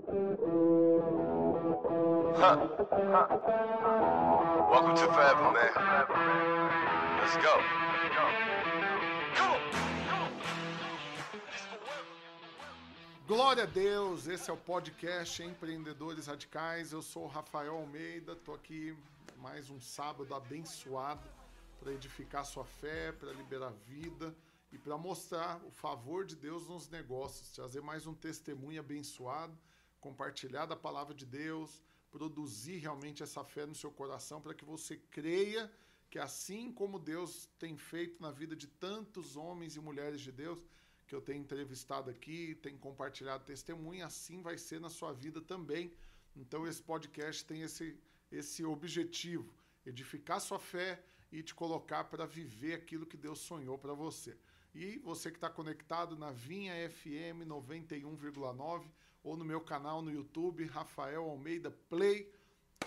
Huh. Welcome to Forever, man. Let's go. Glória a Deus, esse é o podcast Empreendedores Radicais. Eu sou o Rafael Almeida, estou aqui mais um sábado abençoado para edificar sua fé, para liberar vida e para mostrar o favor de Deus nos negócios, trazer mais um testemunho abençoado, compartilhar da palavra de Deus, produzir realmente essa fé no seu coração para que você creia que assim como Deus tem feito na vida de tantos homens e mulheres de Deus, que eu tenho entrevistado aqui, tenho compartilhado testemunho, assim vai ser na sua vida também. Então esse podcast tem esse, esse objetivo, edificar sua fé e te colocar para viver aquilo que Deus sonhou para você. E você que está conectado na Vinha FM 91,9 ou no meu canal no YouTube, Rafael Almeida Play,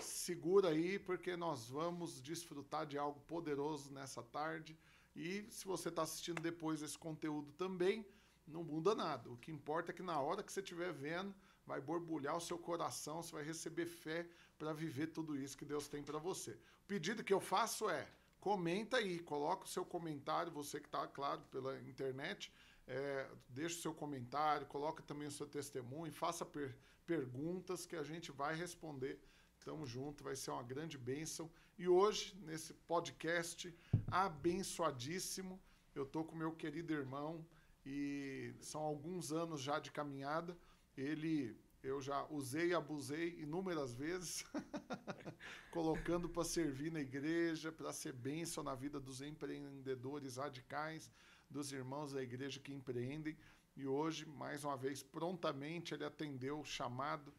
segura aí porque nós vamos desfrutar de algo poderoso nessa tarde. E se você está assistindo depois esse conteúdo também, não muda nada. O que importa é que na hora que você estiver vendo, vai borbulhar o seu coração, você vai receber fé para viver tudo isso que Deus tem para você. O pedido que eu faço é: comenta aí, coloca o seu comentário, você que está, claro, pela internet, é, deixa o seu comentário, coloca também o seu testemunho, faça per perguntas que a gente vai responder. Tamo junto, vai ser uma grande bênção. E hoje, nesse podcast abençoadíssimo, eu tô com meu querido irmão e são alguns anos já de caminhada. Ele eu já usei e abusei inúmeras vezes, colocando para servir na igreja, para ser bênção na vida dos empreendedores radicais, dos irmãos da igreja que empreendem. E hoje, mais uma vez, prontamente ele atendeu o chamado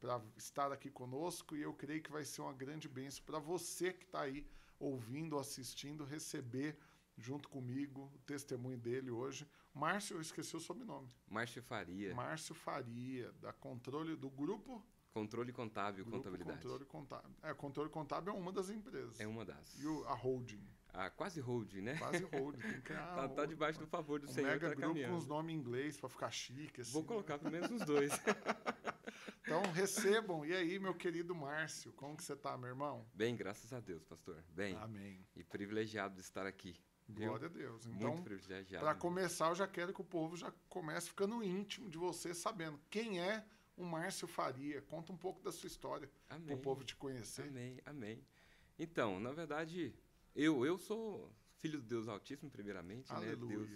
para estar aqui conosco e eu creio que vai ser uma grande bênção para você que está aí ouvindo, assistindo, receber junto comigo o testemunho dele hoje. Márcio, eu esqueci o sobrenome. Márcio Faria. Márcio Faria, da controle do grupo Controle Contábil grupo Contabilidade. Controle Contábil. É, Controle Contábil é uma das empresas. É uma das. E o, a holding. Ah, quase holding, né? Quase holding. Tem que tá, tá debaixo do favor do um Senhor. mega tá grupo caminhando. com os nomes em inglês para ficar chique. Assim, Vou né? colocar pelo menos os dois. Então recebam. E aí, meu querido Márcio, como que você tá, meu irmão? Bem, graças a Deus, pastor. Bem. Amém. E privilegiado de estar aqui. Glória a Deus. Então, Muito privilegiado. para mesmo. começar, eu já quero que o povo já comece ficando íntimo de você, sabendo quem é o Márcio Faria. Conta um pouco da sua história para o povo te conhecer. Amém, amém. Então, na verdade, eu eu sou filho do Deus Altíssimo, primeiramente, né? Aleluia. Deus,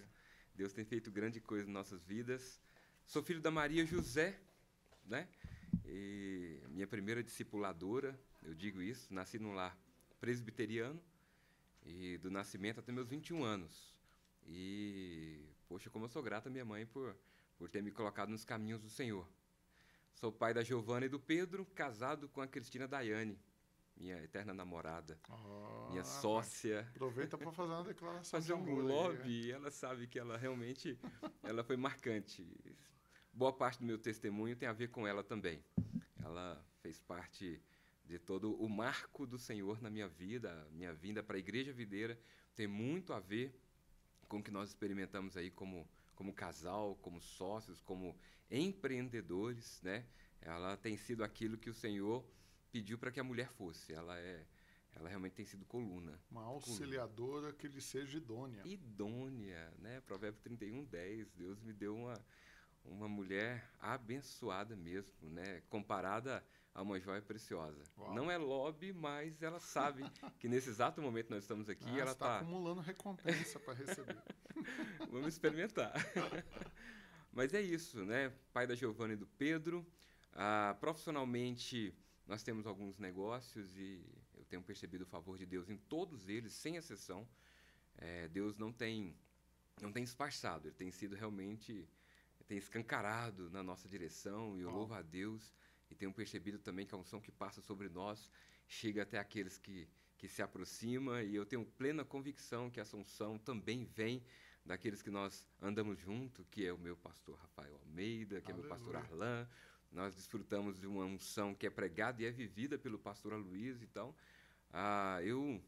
Deus tem feito grande coisa em nossas vidas. Sou filho da Maria José, né? E minha primeira discipuladora, eu digo isso, nasci num lar presbiteriano e do nascimento até meus 21 anos. E poxa, como eu sou grato à minha mãe por por ter me colocado nos caminhos do Senhor. Sou pai da Giovana e do Pedro, casado com a Cristina Daiane, minha eterna namorada, Ah, minha sócia. Aproveita para fazer uma declaração Fazer de um amor. aí, lobby, e ela sabe que ela realmente ela foi marcante. Boa parte do meu testemunho tem a ver com ela também. Ela fez parte de todo o marco do Senhor na minha vida, minha vinda para a Igreja Videira tem muito a ver com o que nós experimentamos aí como como casal, como sócios, como empreendedores, né? Ela tem sido aquilo que o Senhor pediu para que a mulher fosse. Ela é, ela realmente tem sido coluna. Uma auxiliadora que lhe seja idônea. Idônea, né? Provérbio 31, 10. Deus me deu uma, uma mulher abençoada mesmo, né? Comparada a uma joia preciosa. Uau. Não é lobby, mas ela sabe que nesse exato momento nós estamos aqui, Ah, ela você tá está acumulando recompensa para receber. Vamos experimentar. Mas é isso, né? Pai da Giovana e do Pedro. Ah, profissionalmente, nós temos alguns negócios e eu tenho percebido o favor de Deus em todos eles, sem exceção. Eh, Deus não tem, não tem esparçado, Ele tem sido realmente, tem escancarado na nossa direção e eu louvo a Deus e tenho percebido também que a unção que passa sobre nós chega até aqueles que, que se aproximam e eu tenho plena convicção que essa unção também vem daqueles que nós andamos junto, que é o meu pastor Rafael Almeida, que é o meu pastor Aleluia. Arlan. Nós desfrutamos de uma unção que é pregada e é vivida pelo pastor Aloysio. Então, ah, eu,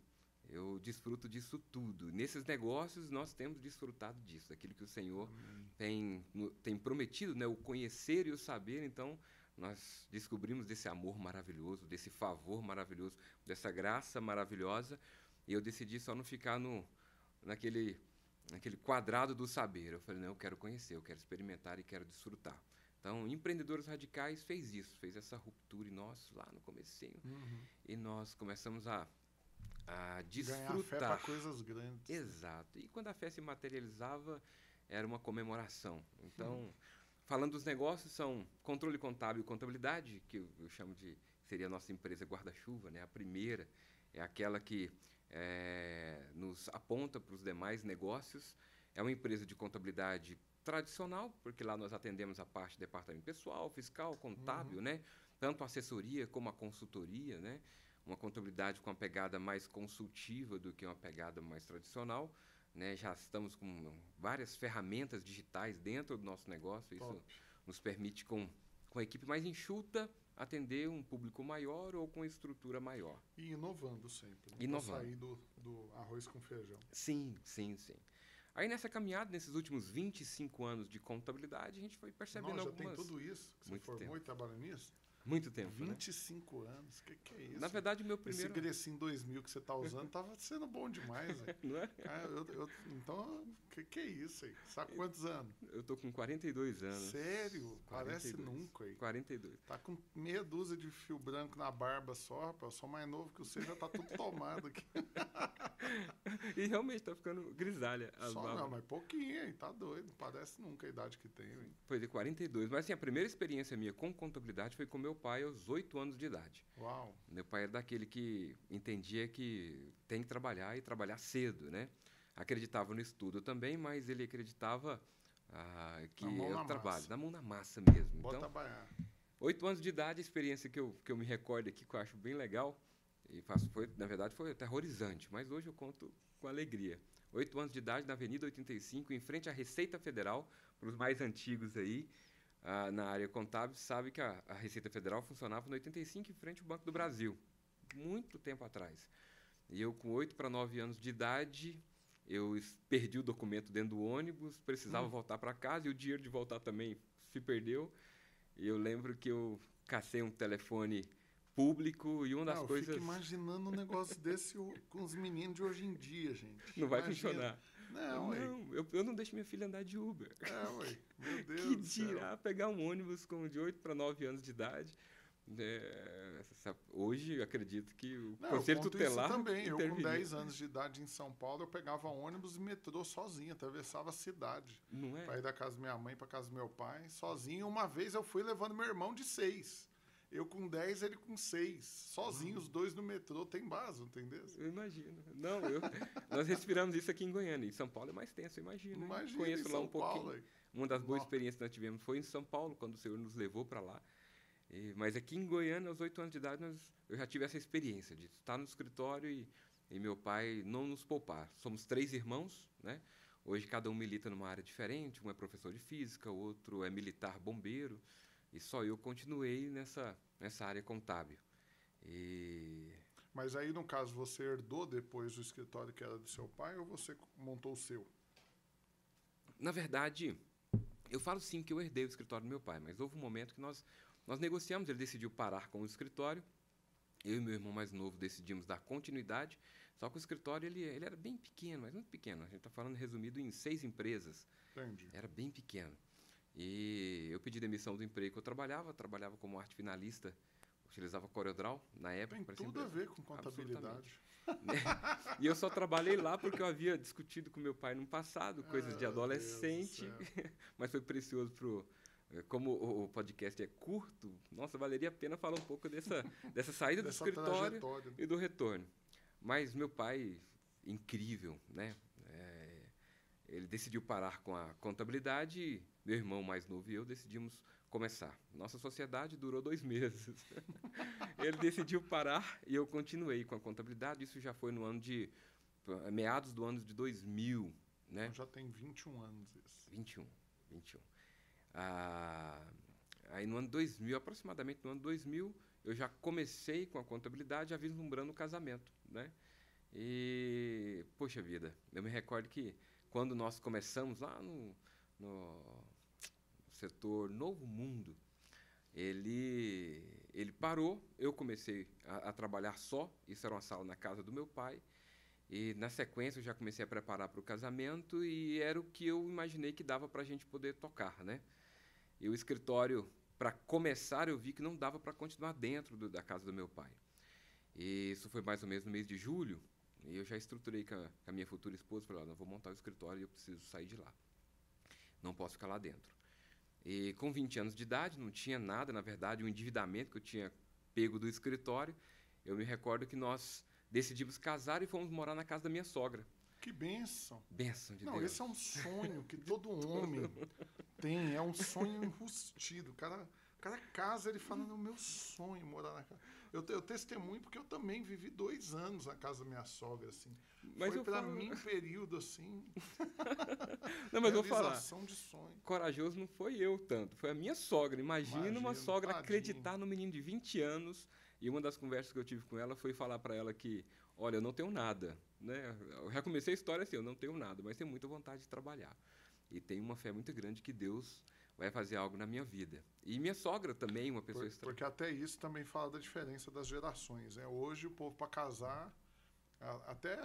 eu desfruto disso tudo. Nesses negócios, nós temos desfrutado disso, aquilo que o Senhor tem, tem prometido, né? o conhecer e o saber. Então, nós descobrimos desse amor maravilhoso, desse favor maravilhoso, dessa graça maravilhosa. E eu decidi só não ficar no, naquele, naquele quadrado do saber. Eu falei, não, eu quero conhecer, eu quero experimentar e quero desfrutar. Então, Empreendedores Radicais fez isso, fez essa ruptura em nós lá no comecinho. Uhum. E nós começamos a, a Ganhar fé desfrutar. coisas grandes. Exato. E quando a fé se materializava, era uma comemoração. Então, Uhum. Falando dos negócios, são controle contábil e contabilidade, que eu, eu chamo de seria a nossa empresa guarda-chuva, né? A primeira é aquela que eh, nos aponta para os demais negócios. É uma empresa de contabilidade tradicional, porque lá nós atendemos a parte de departamento pessoal, fiscal, contábil, né? Tanto a assessoria como a consultoria, né? Uma contabilidade com uma pegada mais consultiva do que uma pegada mais tradicional. Né? Já estamos com várias ferramentas digitais dentro do nosso negócio. Isso Top. nos permite, com, com a equipe mais enxuta, atender um público maior ou com estrutura maior. E inovando sempre. Né? Inovando. sair do, do arroz com feijão. Sim, sim, sim. Aí nessa caminhada, nesses últimos 25 anos de contabilidade, a gente foi percebendo Nossa, já algumas... tem tudo isso que você Muito formou tempo. e trabalha nisso? Muito tempo, né? 25 anos, o que, que é isso? Na verdade, meu Esse primeiro... Grecinho 2000 que você tá usando tava sendo bom demais. Não é? Cara, eu- eu- então, o que, que é isso aí? Sabe quantos anos? Eu tô com 42 anos. Sério? Parece 42. nunca aí. 42. Tá com meia dúzia de fio branco na barba só, rapaz. Eu sou mais novo que você, já tá tudo tomado aqui. E realmente tá ficando grisalha as Só barbas. não, mas pouquinho aí, tá doido. Parece nunca a idade que tem, hein? Pois é, 42. Mas assim, a primeira experiência minha com contabilidade foi com meu pai aos 8 anos de idade. Uau. Meu pai era daquele que entendia que tem que trabalhar e trabalhar cedo, né? Acreditava no estudo também, mas ele acreditava ah, que Na é na o trabalho, massa. na mão na massa mesmo. Bota Então, baiar. Oito anos de idade, a experiência que eu, que eu me recordo aqui, que eu acho bem legal, e faço, foi, na verdade foi aterrorizante, mas hoje eu conto com alegria. Oito anos de idade, na Avenida 85, em frente à Receita Federal, para os mais antigos aí, ah, na área contábil, sabe que a, a Receita Federal funcionava no 85 em frente ao Banco do Brasil, muito tempo atrás. E eu, com oito para nove anos de idade, eu perdi o documento dentro do ônibus, precisava Hum. voltar para casa e o dinheiro de voltar também se perdeu. E eu lembro que eu cacei um telefone público e uma das Não, eu coisas fico imaginando um negócio desse com os meninos de hoje em dia, gente. não vai Imagina. funcionar. Não. Não, eu, eu não deixo minha filha andar de Uber. É. Meu Deus que dirá pegar um ônibus com de 8 para 9 anos de idade. É, hoje eu acredito que o Não, Conselho Tutelar isso também. Eu, com interveniu. 10 anos de idade em São Paulo, eu pegava ônibus e metrô sozinho, atravessava a cidade. Não é? Pra ir da casa da minha mãe pra casa do meu pai, sozinho. Uma vez eu fui levando meu irmão de 6. Eu com 10, ele com 6. Sozinho, os dois no metrô. Tem base, entendeu? Eu imagino. Não, eu, nós respiramos isso aqui em Goiânia. Em São Paulo é mais tenso, hein? Imagina Conheço lá São um pouquinho. Paulo. Uma das boas Nó. experiências que nós tivemos foi em São Paulo, quando o Senhor nos levou para lá. E- mas aqui em Goiânia, aos oito anos de idade, nós, eu já tive essa experiência de estar no escritório e, e meu pai não nos poupar. Somos três irmãos, né? Hoje cada um milita numa área diferente, um é professor de física, o outro é militar bombeiro, e só eu continuei nessa, nessa área contábil. E Mas aí, no caso, você herdou depois o escritório que era do seu pai ou você montou o seu? Na verdade, eu falo sim que eu herdei o escritório do meu pai, mas houve um momento que nós, nós negociamos, ele decidiu parar com o escritório, eu e meu irmão mais novo decidimos dar continuidade, só que o escritório ele, ele era bem pequeno, mas muito pequeno, a gente está falando resumido em seis empresas, Entendi. era bem pequeno. E eu pedi demissão do emprego que eu trabalhava, trabalhava como arte finalista, utilizava CorelDRAW na época. Tem tudo a ver com contabilidade. e eu só trabalhei lá porque eu havia discutido com meu pai no passado, coisas de Ah, do adolescente, mas foi precioso pro eh, como o podcast é curto, nossa, valeria a pena falar um pouco dessa, dessa saída do Dessa escritório trajetória. e do retorno. Mas meu pai, incrível, né? Decidiu parar com a contabilidade e meu irmão mais novo e eu decidimos começar. Nossa sociedade durou dois meses. ele decidiu parar e eu continuei com a contabilidade. Isso já foi no ano de meados do ano de 2000, né? Então já tem 21 anos isso. 21, 21. Ah, aí no ano 2000, aproximadamente no ano 2000, eu já comecei com a contabilidade, já vislumbrando o casamento, né? E, poxa vida, eu me recordo que quando nós começamos lá no, no setor Novo Mundo, ele, ele parou, eu comecei a, a, trabalhar só, isso era uma sala na casa do meu pai, e na sequência eu já comecei a preparar para o casamento e era o que eu imaginei que dava para a gente poder tocar, né? E o escritório, para começar, eu vi que não dava para continuar dentro do, da casa do meu pai. E isso foi mais ou menos no mês de julho, e eu já estruturei com a, com a minha futura esposa, falei, não, vou montar o escritório e eu preciso sair de lá. Não posso ficar lá dentro. E com 20 anos de idade, não tinha nada, na verdade, o um endividamento que eu tinha pego do escritório. Eu me recordo que nós decidimos casar e fomos morar na casa da minha sogra. Que benção. Benção de não, Deus. Não, esse é um sonho que todo homem tem, é um sonho enrustido. O cara, o cara casa, ele fala, no meu sonho morar na casa. Eu, eu testemunho porque eu também vivi dois anos na casa da minha sogra, assim. Mas Foi para falo... mim um período, assim... não, mas vou falar. de sonho. Corajoso não foi eu tanto, foi a minha sogra. Imagina Imagino, uma sogra tadinho. acreditar no menino de 20 anos. E uma das conversas que eu tive com ela foi falar para ela que, olha, eu não tenho nada. Né? Eu já comecei a história assim, eu não tenho nada, mas tenho muita vontade de trabalhar. E tenho uma fé muito grande que Deus vai fazer algo na minha vida. E minha sogra também, uma pessoa estranha. Porque até isso também fala da diferença das gerações. Né? Hoje o povo para casar, até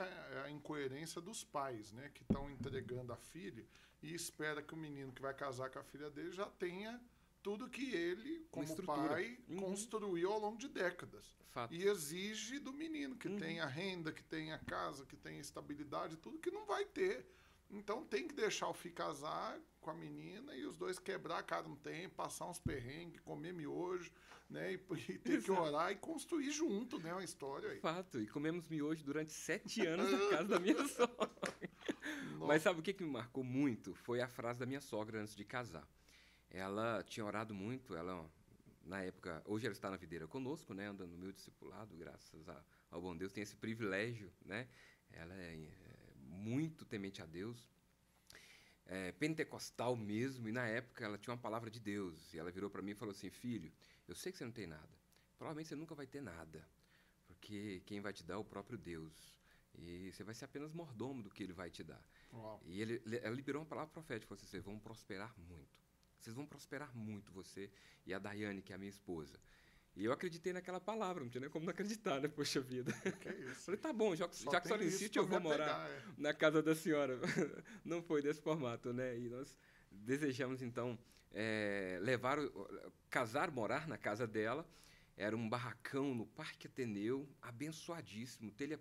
a incoerência dos pais, né? que estão entregando a filha e espera que o menino que vai casar com a filha dele já tenha tudo que ele, como pai, uhum. construiu ao longo de décadas. Fato. E exige do menino que uhum. tenha renda, que tenha casa, que tenha estabilidade, tudo que não vai ter. Então tem que deixar o filho casar com a menina e os dois quebrar a cara um tempo, passar uns perrengues, comer miojo, né? E, e ter que orar e construir junto, né? Uma história aí. Fato. E comemos miojo durante sete anos na casa da minha sogra. Nossa. Mas sabe o que, que me marcou muito? Foi a frase da minha sogra antes de casar. Ela tinha orado muito, ela na época, hoje ela está na videira conosco, né, andando no meu discipulado, graças a, ao bom Deus, tem esse privilégio, né? Ela é, muito temente a Deus, é, pentecostal mesmo, e na época ela tinha uma palavra de Deus. E ela virou para mim e falou assim: Filho, eu sei que você não tem nada. Provavelmente você nunca vai ter nada, porque quem vai te dar é o próprio Deus. E você vai ser apenas mordomo do que ele vai te dar. Uau. E ele, ela liberou uma palavra profética: falou assim, vocês vão prosperar muito. Vocês vão prosperar muito, você e a Daiane, que é a minha esposa. E eu acreditei naquela palavra, não tinha nem como não acreditar, né? Poxa vida. Que isso? Falei, tá bom, já, já que a senhora insiste, eu vou morar é. na casa da senhora. não foi desse formato, né? E nós desejamos, então, é, levar, casar, morar na casa dela. Era um barracão no Parque Ateneu, abençoadíssimo, telha.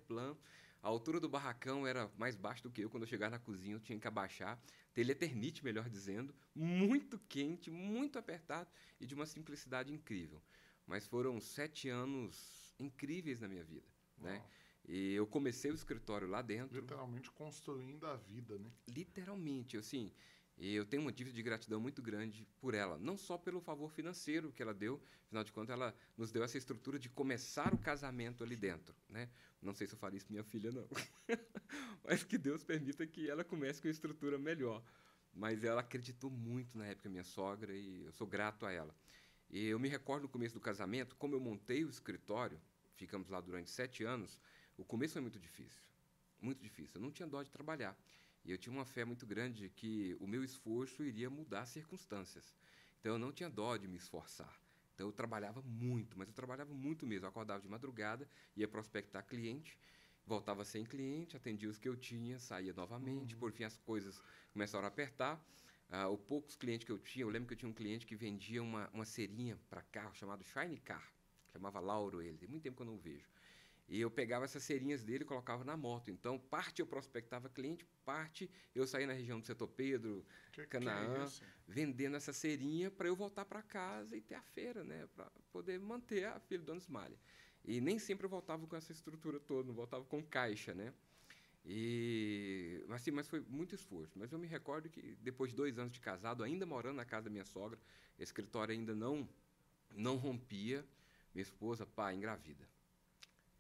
A altura do barracão era mais baixa do que eu. Quando eu chegar na cozinha, eu tinha que abaixar. Telha eternite, melhor dizendo. Muito quente, muito apertado e de uma simplicidade incrível. Mas foram sete anos incríveis na minha vida, né? E eu comecei o escritório lá dentro. Literalmente construindo a vida, né? Literalmente, assim. Eu tenho uma dívida de gratidão muito grande por ela, não só pelo favor financeiro que ela deu, afinal de contas ela nos deu essa estrutura de começar o casamento ali dentro, né? Não sei se eu faria isso minha filha não, mas que Deus permita que ela comece com uma estrutura melhor. Mas ela acreditou muito na época minha sogra e eu sou grato a ela. E eu me recordo no começo do casamento, como eu montei o escritório, ficamos lá durante sete anos, o começo foi muito difícil. Muito difícil. Eu não tinha dó de trabalhar. E eu tinha uma fé muito grande de que o meu esforço iria mudar as circunstâncias. Então eu não tinha dó de me esforçar. Então eu trabalhava muito, mas eu trabalhava muito mesmo. Eu acordava de madrugada, ia prospectar cliente, voltava sem cliente, atendia os que eu tinha, saía novamente. Uhum. Por fim, as coisas começaram a apertar. Ah, os poucos clientes que eu tinha, eu lembro que eu tinha um cliente que vendia uma, uma cerinha para carro chamado Shine Car, chamava Lauro ele, tem muito tempo que eu não vejo. E eu pegava essas serinhas dele e colocava na moto. Então, parte eu prospectava cliente, parte eu saía na região do Setor Pedro, que Canaã, que é vendendo essa serinha para eu voltar para casa e ter a feira, né? Para poder manter a filha do Donos Malha. E nem sempre eu voltava com essa estrutura toda, não voltava com caixa, né? E, assim, mas foi muito esforço. Mas eu me recordo que depois de dois anos de casado, ainda morando na casa da minha sogra, o escritório ainda não, não rompia, minha esposa, pá, engravida.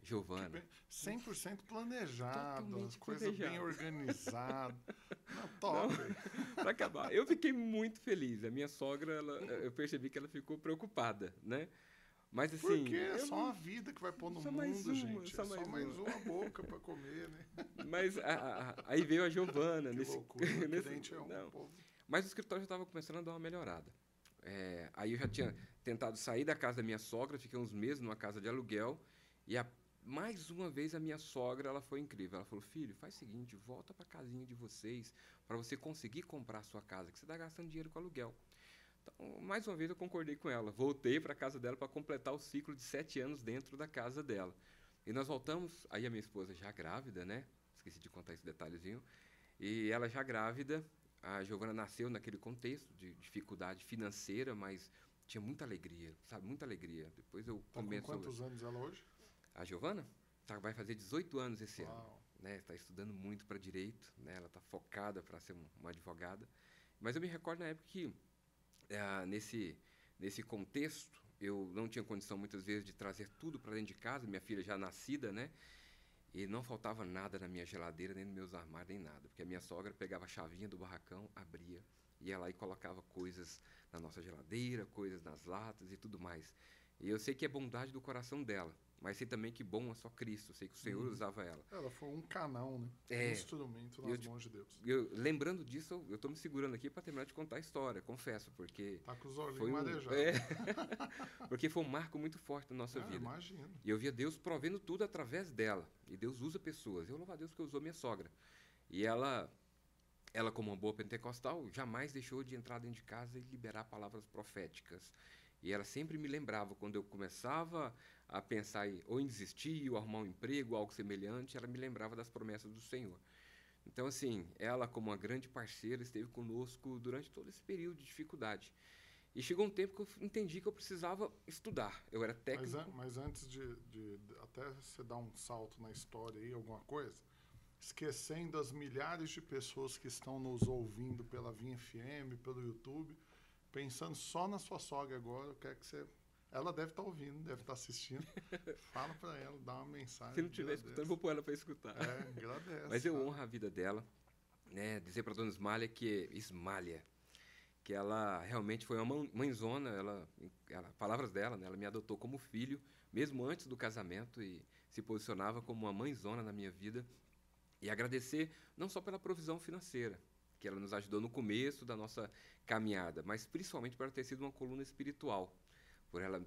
Giovana. 100% planejado, Totalmente as coisas bem organizadas. Não, top. Para acabar, eu fiquei muito feliz. A minha sogra, ela, eu percebi que ela ficou preocupada, né? Mas assim. Porque é só uma vida que vai pôr no mundo, mais uma, gente. só é só mais mais uma. uma boca pra comer, né? Mas a- a- aí veio a Giovana. Que nesse, loucura. nesse- é um não. povo. Mas o escritório já estava começando a dar uma melhorada. É, aí eu já tinha tentado sair da casa da minha sogra, fiquei uns meses numa casa de aluguel, e a- mais uma vez a minha sogra ela foi incrível. Ela falou: Filho, faz o seguinte, volta para a casinha de vocês, para você conseguir comprar a sua casa, que você está gastando dinheiro com aluguel. Então, mais uma vez eu concordei com ela. Voltei para a casa dela para completar o ciclo de sete anos dentro da casa dela. E nós voltamos, aí a minha esposa já grávida, né? Esqueci de contar esse detalhezinho. E ela já grávida, a Giovana nasceu naquele contexto de dificuldade financeira, mas tinha muita alegria, sabe? Muita alegria. Depois eu Tá com comento sobre quantos anos ela hoje? a Giovana. Tá, vai fazer 18 anos esse ano Uau. né, está estudando muito para direito, né, ela está focada para ser um- uma advogada. Mas eu me recordo na época que, eh, nesse, nesse contexto, eu não tinha condição muitas vezes de trazer tudo para dentro de casa, minha filha já nascida, né? E não faltava nada na minha geladeira, nem nos meus armários, nem nada. Porque a minha sogra pegava a chavinha do barracão, abria, ia lá e colocava coisas na nossa geladeira, coisas nas latas e tudo mais. E eu sei que é bondade do coração dela, mas sei também que bom é só Cristo. Eu sei que o Senhor Uhum. usava ela. Ela foi um canal, né? É. Um instrumento Eu nas te- mãos de Deus. Eu, lembrando disso, eu estou me segurando aqui para terminar de contar a história, confesso, porque Tá com os foi um, marejados. é, porque foi um marco muito forte na nossa Ah, vida. imagino. E eu via Deus provendo tudo através dela. E Deus usa pessoas. Eu louvo a Deus que usou minha sogra. E ela, ela como uma boa pentecostal, jamais deixou de entrar dentro de casa e liberar palavras proféticas. E ela sempre me lembrava, quando eu começava a pensar em, ou em desistir, ou arrumar um emprego, algo semelhante, ela me lembrava das promessas do Senhor. Então, assim, ela, como uma grande parceira, esteve conosco durante todo esse período de dificuldade. E chegou um tempo que eu entendi que eu precisava estudar. Eu era Mas, técnico. an- mas antes de, de- de- até você dar um salto na história aí, alguma coisa, esquecendo as milhares de pessoas que estão nos ouvindo pela Vinha FM, pelo YouTube, pensando só na sua sogra agora, eu quero que você. Ela deve estar ouvindo, deve estar assistindo. Fala para ela, dá uma mensagem. Se não estiver escutando, eu vou pôr ela para escutar. É, agradece. Mas eu sabe? honro a vida dela, né? Dizer para dona Ismália que Ismália, que ela realmente foi uma mãe- mãezona, ela, ela palavras dela, né? Ela me adotou como filho, mesmo antes do casamento e se posicionava como uma mãezona na minha vida. E agradecer não só pela provisão financeira, que ela nos ajudou no começo da nossa caminhada, mas principalmente por ela ter sido uma coluna espiritual, por ela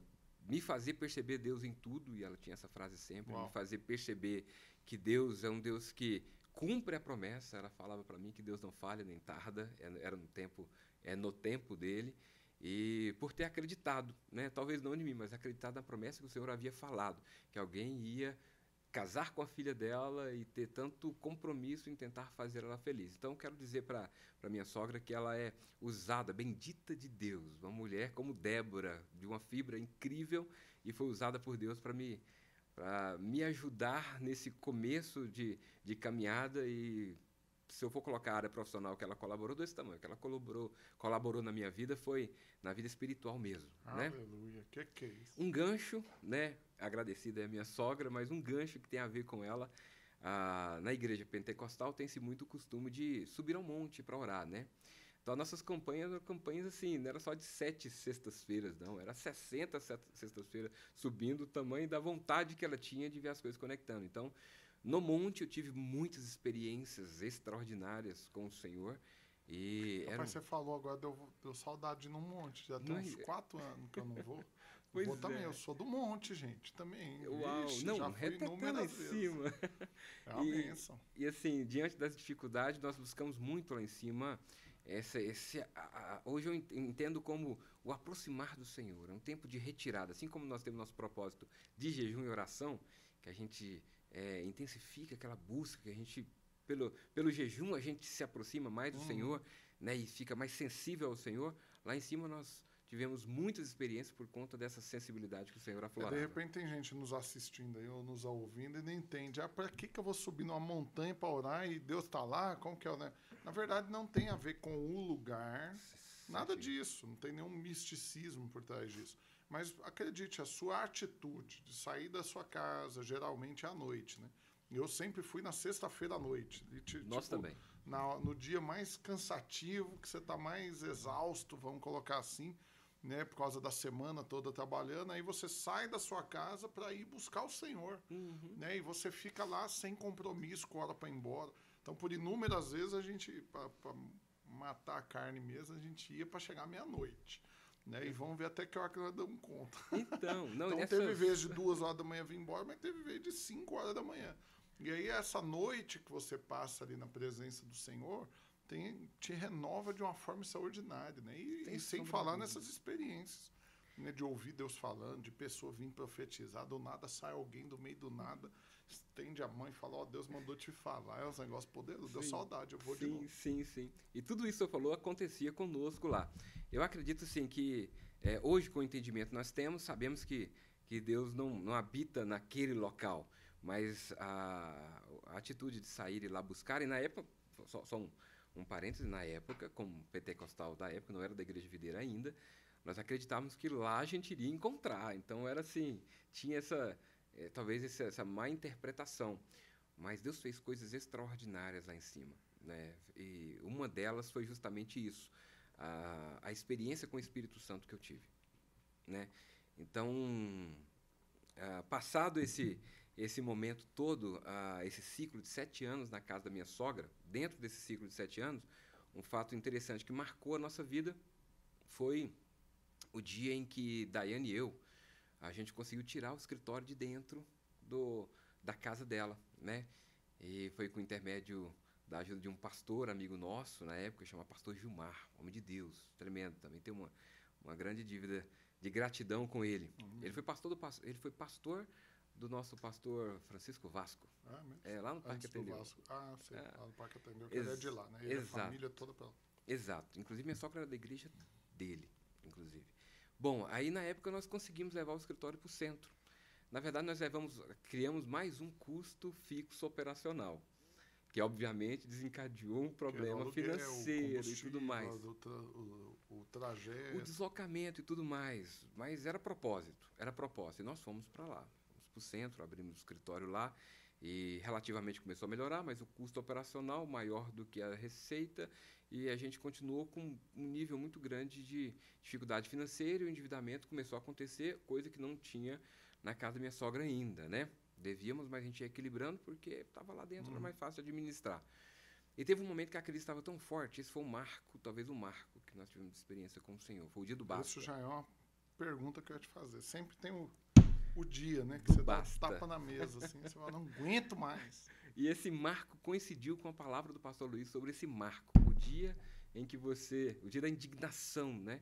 me fazer perceber Deus em tudo, e ela tinha essa frase sempre, Uau. me fazer perceber que Deus é um Deus que cumpre a promessa. Ela falava para mim que Deus não falha nem tarda, é- era no tempo, é no tempo dele. E por ter acreditado, né? talvez não em mim, mas acreditado na promessa que o Senhor havia falado, que alguém ia casar com a filha dela e ter tanto compromisso em tentar fazer ela feliz. Então, quero dizer para minha sogra que ela é usada, bendita de Deus, uma mulher como Débora, de uma fibra incrível, e foi usada por Deus para me, pra me ajudar nesse começo de, de caminhada e se eu for colocar a área profissional que ela colaborou desse tamanho, que ela colaborou, colaborou na minha vida foi na vida espiritual mesmo, né? Aleluia, que que é isso? um gancho, né? Agradecida é a minha sogra, mas um gancho que tem a ver com ela. Ah, na igreja pentecostal tem-se muito costume de subir ao monte para orar, né? Então, as nossas campanhas eram campanhas assim, não era só de sete sextas-feiras, não, era 60 set- sextas-feiras, subindo o tamanho da vontade que ela tinha de ver as coisas conectando. Então, no monte eu tive muitas experiências extraordinárias com o Senhor. E era Rapaz, um- você falou agora, deu, deu saudade num monte. Já tem Não, uns quatro anos que eu não vou. Pois vou também, é. eu sou do monte, gente, também. Uau, Vixe, não, já fui em vezes. cima. É uma E- bênção. E assim, diante das dificuldades, nós buscamos muito lá em cima. Essa, esse, a- a- hoje eu ent- entendo como o aproximar do Senhor, é um tempo de retirada. Assim como nós temos nosso propósito de jejum e oração, que a gente é, intensifica aquela busca, que a gente, pelo, pelo jejum, a gente se aproxima mais do Uhum. Senhor né, e fica mais sensível ao Senhor. Lá em cima nós tivemos muitas experiências por conta dessa sensibilidade que o Senhor É, aflorava. de repente tem gente nos assistindo aí ou nos ouvindo e não entende. Ah, pra que, que eu vou subir numa montanha para orar e Deus tá lá? Como que é o. Né? Na verdade, não tem a ver com o lugar. Nada disso, não tem nenhum misticismo por trás disso. Mas acredite, a sua atitude de sair da sua casa, geralmente à noite, né? Eu sempre fui na sexta-feira à noite. e ti- Nós tipo, também. na- no dia mais cansativo, que você está mais exausto, vamos colocar assim. Né, por causa da semana toda trabalhando, aí você sai da sua casa para ir buscar o Senhor, Uhum. né? E você fica lá sem compromisso com a hora para ir embora. Então, por inúmeras vezes a gente para matar a carne mesmo, a gente ia para chegar meia-noite, né? E vamos ver até que hora que nós damos conta. Então, não, Então teve vez de duas horas da manhã vir embora, mas teve vez de cinco horas da manhã. E aí essa noite que você passa ali na presença do Senhor tem, te renova de uma forma extraordinária, né? E, Sem e sem falar de nessas experiências, né? De ouvir Deus falando, de pessoa vir profetizar, do nada sai alguém do meio do nada, estende a mão e fala, ó, Deus mandou te falar, é um negócio poderoso, deu saudade, eu vou de sim, novo. sim, sim. E tudo isso que você falou acontecia conosco lá. Eu acredito, sim, que é, hoje, com o entendimento que nós temos, sabemos que, que Deus não, não habita naquele local. Mas a, a atitude de sair e lá buscar, e na época, só, só um, um parêntese, na época, como pentecostal da época, não era da Igreja Videira ainda, nós acreditávamos que lá a gente iria encontrar. Então era assim, tinha essa, eh, talvez essa, essa má interpretação. Mas Deus fez coisas extraordinárias lá em cima. Né? E uma delas foi justamente isso, a, a experiência com o Espírito Santo que eu tive. Né? Então, ah, passado esse, esse momento todo, ah, esse ciclo de sete anos na casa da minha sogra, dentro desse ciclo de sete anos, um fato interessante que marcou a nossa vida foi o dia em que Daiane e eu, a gente conseguiu tirar o escritório de dentro do, da casa dela, né? E foi com o intermédio da ajuda de um pastor, amigo nosso, na época, chamado Pastor Gilmar, homem de Deus, tremendo. Também tem uma, uma grande dívida de gratidão com ele. Ele foi pastor do ele foi pastor do nosso pastor Francisco Vasco, Ah, mesmo? é, lá no Parque Antes do Ateneu. Vasco. Ah, sei, É. lá no Parque Atendeu, que ele é de lá, né? Ele é a exato. família toda lá. Exato. Inclusive, minha sogra era da igreja dele, inclusive. Bom, aí na época nós conseguimos levar o escritório para o centro. Na verdade, nós levamos, criamos mais um custo fixo operacional, que obviamente desencadeou um problema o aluguel, o financeiro e tudo mais. O, tra- o- o O trajeto. deslocamento e tudo mais. Mas era propósito, era propósito. E nós fomos para lá. Para o centro, abrimos o escritório lá e relativamente começou a melhorar, mas o custo operacional maior do que a receita e a gente continuou com um nível muito grande de dificuldade financeira e o endividamento começou a acontecer, coisa que não tinha na casa da minha sogra ainda, né? Devíamos, mas a gente ia equilibrando porque estava lá dentro, era mais fácil de administrar. E teve um momento que a crise estava tão forte, esse foi um marco, talvez um marco que nós tivemos de experiência com o Senhor. Foi o dia do basta. Isso já é uma pergunta que eu ia te fazer. Sempre tem o, o dia, né? Que Do você dá basta. tapa na mesa, assim, você fala, não aguento mais. E esse marco coincidiu com a palavra do pastor Luiz sobre esse marco, o dia em que você, o dia da indignação, né?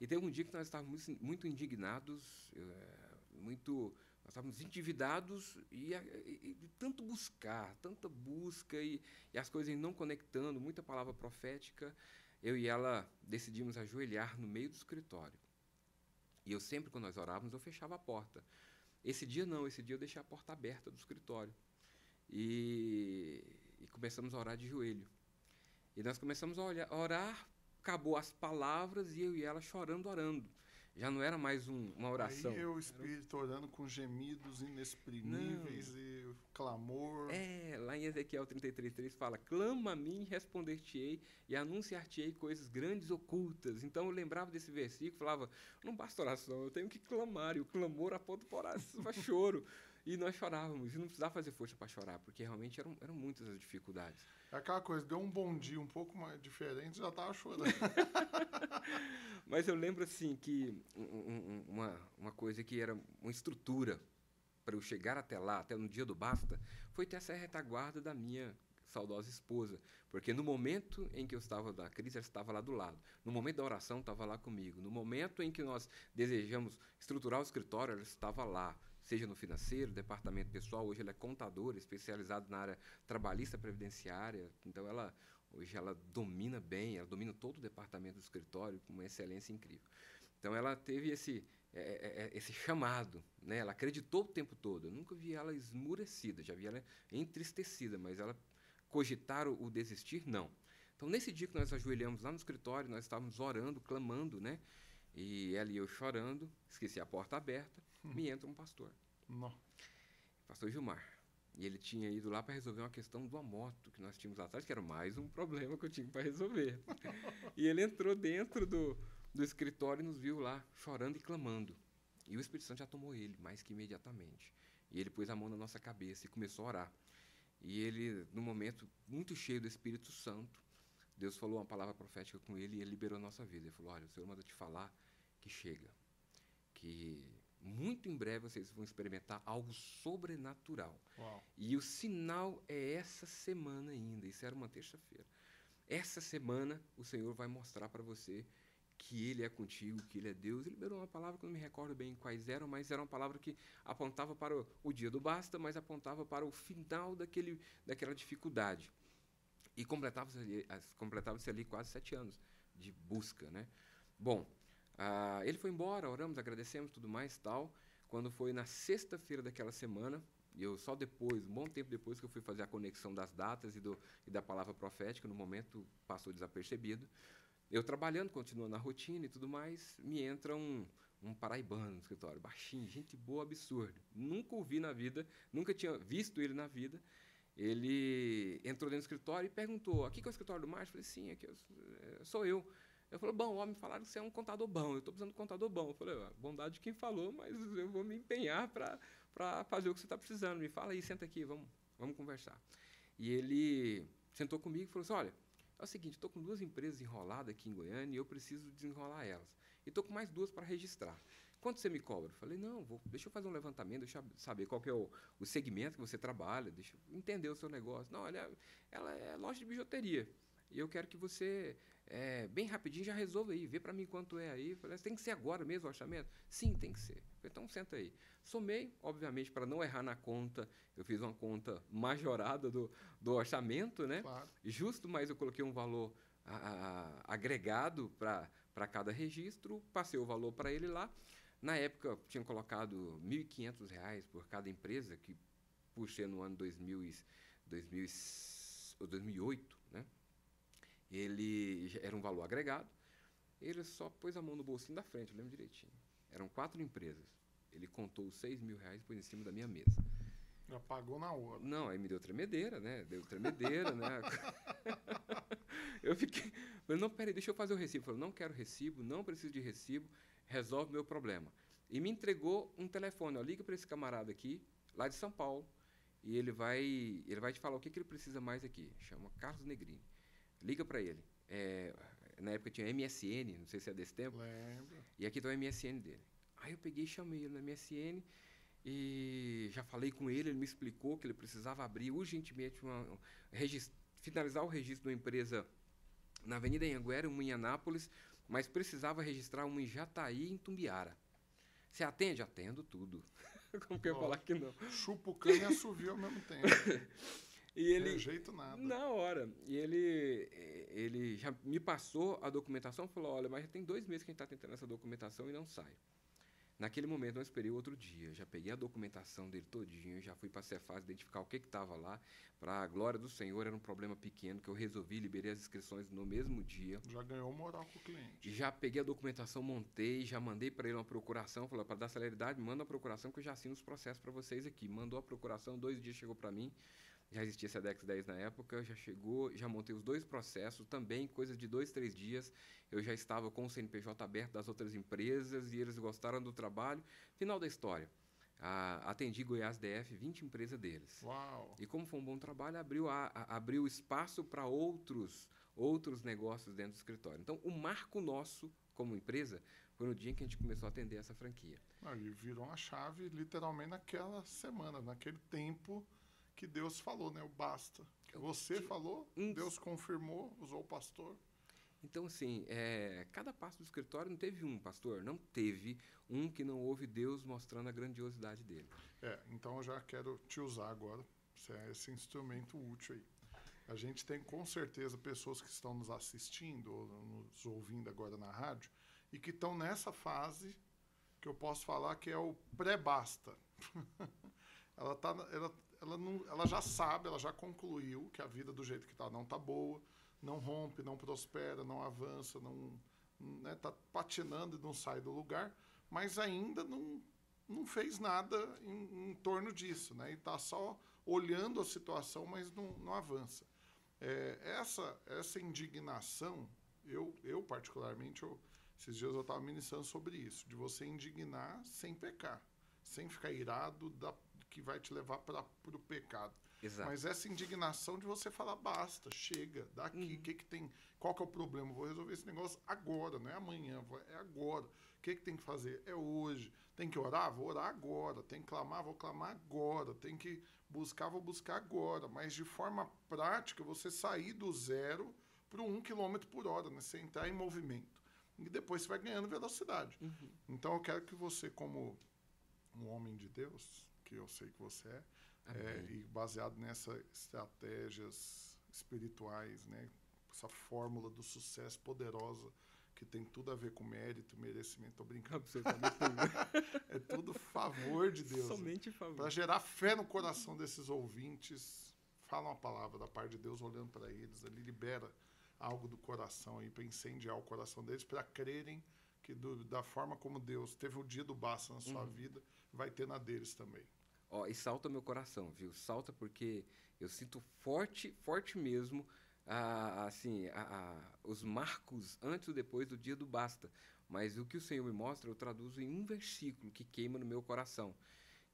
E teve um dia que nós estávamos muito- muito indignados, eh, muito, nós estávamos endividados e, e- e tanto buscar, tanta busca e, e as coisas não conectando, muita palavra profética, eu e ela decidimos ajoelhar no meio do escritório. E eu sempre, quando nós orávamos, eu fechava a porta. Esse dia não, esse dia eu deixei a porta aberta do escritório. E, e começamos a orar de joelho. E nós começamos a, olhar, a orar, acabou as palavras e eu e ela chorando, orando. Já não era mais um- uma oração. Aí eu, o Espírito orando com gemidos inexprimíveis e clamor. É, lá em Ezequiel 33,3 fala: Clama a mim, responder-te-ei e anunciar-te-ei coisas grandes e ocultas. Então eu lembrava desse versículo falava: Não basta oração, eu tenho que clamar. E o clamor aponta para para choro. E nós chorávamos, e não precisava fazer força para chorar, porque realmente eram, eram muitas as dificuldades. É aquela coisa, deu um bom dia um pouco mais diferente, já tava chorando. Mas eu lembro assim que um- um- uma, uma coisa que era uma estrutura para eu chegar até lá, até no dia do basta, foi ter essa retaguarda da minha saudosa esposa, porque no momento em que eu estava da crise, ela estava lá do lado. No momento da oração, estava lá comigo. No momento em que nós desejamos estruturar o escritório, ela estava lá. Seja no financeiro, departamento pessoal, hoje ela é contadora, especializada na área trabalhista previdenciária. Então ela hoje ela domina bem, ela domina todo o departamento do escritório com uma excelência incrível. Então ela teve esse é, é, é, esse chamado, né? Ela acreditou o tempo todo. Eu nunca vi ela esmurecida, já vi ela entristecida, mas ela cogitar o, o desistir não. Então nesse dia que nós ajoelhamos lá no escritório, nós estávamos orando, clamando, né? E ela e eu chorando, esqueci a porta aberta, me entra um pastor Não. pastor Gilmar. E ele tinha ido lá para resolver uma questão de uma moto que nós tínhamos lá atrás, que era mais um problema que eu tinha para resolver. e ele entrou dentro do, do escritório e nos viu lá chorando e clamando. E o Espírito Santo já tomou ele, mais que imediatamente. E ele pôs a mão na nossa cabeça e começou a orar. E ele, num momento muito cheio do Espírito Santo, Deus falou uma palavra profética com ele e ele liberou a nossa vida. Ele falou: Olha, o Senhor manda te falar que chega. Que muito em breve vocês vão experimentar algo sobrenatural. Uau. E o sinal é essa semana ainda. Isso era uma terça-feira. Essa semana o Senhor vai mostrar para você que Ele é contigo, que Ele é Deus. Ele liberou uma palavra que eu não me recordo bem quais eram, mas era uma palavra que apontava para o, o dia do basta, mas apontava para o final daquele, daquela dificuldade. E completava-se ali, completava ali quase sete anos de busca. Né? Bom, ah, ele foi embora, oramos, agradecemos, tudo mais tal. Quando foi na sexta-feira daquela semana, eu só depois, um bom tempo depois que eu fui fazer a conexão das datas e, do, e da palavra profética, no momento passou desapercebido. Eu trabalhando, continuando na rotina e tudo mais, me entra um, um paraibano no escritório, baixinho, gente boa, absurdo. Nunca o vi na vida, nunca tinha visto ele na vida. Ele entrou dentro do escritório e perguntou: aqui que é o escritório do Márcio? Eu falei: sim, aqui é, sou eu. Eu falei, bom, ó, me falaram que você é um contador bom, eu estou precisando de um contador bom. Eu falei, bondade de quem falou, mas eu vou me empenhar para fazer o que você está precisando. Me fala aí, senta aqui, vamos, vamos conversar. E ele sentou comigo e falou assim, olha, é o seguinte, estou com duas empresas enroladas aqui em Goiânia e eu preciso desenrolar elas. E estou com mais duas para registrar. Quanto você me cobra? Eu falei, não, vou, deixa eu fazer um levantamento, deixa eu saber qual é o, o segmento que você trabalha, deixa eu entender o seu negócio. Não, ela, ela é loja de bijuteria. E eu quero que você, é, bem rapidinho, já resolva aí. Vê para mim quanto é aí. falei, tem que ser agora mesmo o orçamento? Sim, tem que ser. Falei, então, senta aí. Somei, obviamente, para não errar na conta, eu fiz uma conta majorada do, do orçamento, né? Claro. Justo, mas eu coloquei um valor a, a, agregado para cada registro, passei o valor para ele lá. Na época, tinham colocado R$ 1.500 por cada empresa, que puxei no ano 2000, 2000, 2008, né? Ele era um valor agregado. Ele só pôs a mão no bolsinho da frente, eu lembro direitinho. Eram quatro empresas. Ele contou os seis mil reais e pôs em cima da minha mesa. Já pagou na hora. Não, aí me deu tremedeira, né? Deu tremedeira, né? eu fiquei. Falei, não, peraí, deixa eu fazer o recibo. Falei, não quero recibo, não preciso de recibo, resolve meu problema. E me entregou um telefone, ó, liga para esse camarada aqui, lá de São Paulo, e ele vai, ele vai te falar o que, que ele precisa mais aqui. Chama Carlos Negrini. Liga para ele. É, na época tinha MSN, não sei se é desse tempo. Lembro. E aqui está o MSN dele. Aí eu peguei e chamei ele no MSN e já falei com ele, ele me explicou que ele precisava abrir urgentemente uma, um, finalizar o registro de uma empresa na Avenida Anhanguera, em Anápolis, mas precisava registrar uma em Jataí, em Tumbiara. Você atende? Atendo tudo. Como que eu ia falar que não? Chupa o cano e assovia ao mesmo tempo. E ele, Não jeito nada. Na hora. E ele, ele já me passou a documentação e falou: olha, mas já tem dois meses que a gente está tentando essa documentação e não sai. Naquele momento, eu esperei outro dia. Já peguei a documentação dele todinho, já fui para a Cefaz identificar o que estava lá. Para a glória do Senhor, era um problema pequeno que eu resolvi, liberei as inscrições no mesmo dia. Já ganhou moral com o cliente. Já peguei a documentação, montei, já mandei para ele uma procuração. Falou: para dar celeridade, manda a procuração que eu já assino os processos para vocês aqui. Mandou a procuração, dois dias chegou para mim já existia SEDEX 10 na época, já chegou, já montei os dois processos, também coisa de dois, três dias, eu já estava com o CNPJ aberto das outras empresas e eles gostaram do trabalho. Final da história. Ah, atendi Goiás DF, 20 empresas deles. Uau! E como foi um bom trabalho, abriu, a, a, abriu espaço para outros, outros negócios dentro do escritório. Então, o marco nosso como empresa foi no dia em que a gente começou a atender essa franquia. Ah, e virou uma chave literalmente naquela semana, naquele tempo que Deus falou, né? O basta. Você falou, Deus confirmou, usou o pastor. Então, assim, é, cada passo do escritório não teve um pastor, não teve um que não houve Deus mostrando a grandiosidade dele. É, então eu já quero te usar agora, você é esse instrumento útil aí. A gente tem com certeza pessoas que estão nos assistindo ou nos ouvindo agora na rádio e que estão nessa fase que eu posso falar que é o pré-basta. ela, tá, ela, ela, não, ela já sabe, ela já concluiu que a vida do jeito que está não está boa, não rompe, não prospera, não avança, não está né, tá patinando e não sai do lugar, mas ainda não, não fez nada em, em torno disso, né? E está só olhando a situação, mas não, não avança. É, essa, essa indignação, eu, eu particularmente, eu, Esses dias eu estava ministrando sobre isso, de você indignar sem pecar, sem ficar irado da, que vai te levar para o pecado. Exato. Mas essa indignação de você falar, basta, chega, daqui, o que, que tem, qual que é o problema? Vou resolver esse negócio agora, não é amanhã, é agora. O que, que tem que fazer? É hoje. Tem que orar? Vou orar agora. Tem que clamar? Vou clamar agora. Tem que buscar? Vou buscar agora. Mas de forma prática, você sair do zero para um quilômetro por hora, né? Você entrar em movimento. E depois você vai ganhando velocidade. Uhum. Então eu quero que você, como um homem de Deus, que eu sei que você é, é, e baseado nessas estratégias espirituais, né? Essa fórmula do sucesso poderosa que tem tudo a ver com mérito, merecimento. Tô brincando. Absolutamente. é tudo favor de Deus. Somente favor. Para gerar fé no coração desses ouvintes, fala uma palavra da parte de Deus olhando para eles, ele libera algo do coração aí para incendiar o coração deles, para crerem que do, da forma como Deus teve o dia do basta na sua uhum. vida, vai ter na deles também. Ó, e salta meu coração, viu? Salta porque eu sinto forte, forte mesmo, ah, assim, ah, os marcos antes ou depois do dia do basta. Mas o que o Senhor me mostra, eu traduzo em um versículo que queima no meu coração,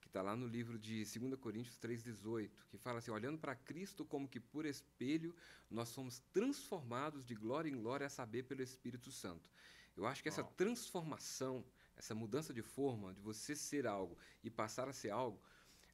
que está lá no livro de 2 Coríntios 3,18, que fala assim: olhando para Cristo como que por espelho, nós somos transformados de glória em glória, a saber, pelo Espírito Santo. Eu acho que essa transformação, essa mudança de forma, de você ser algo e passar a ser algo,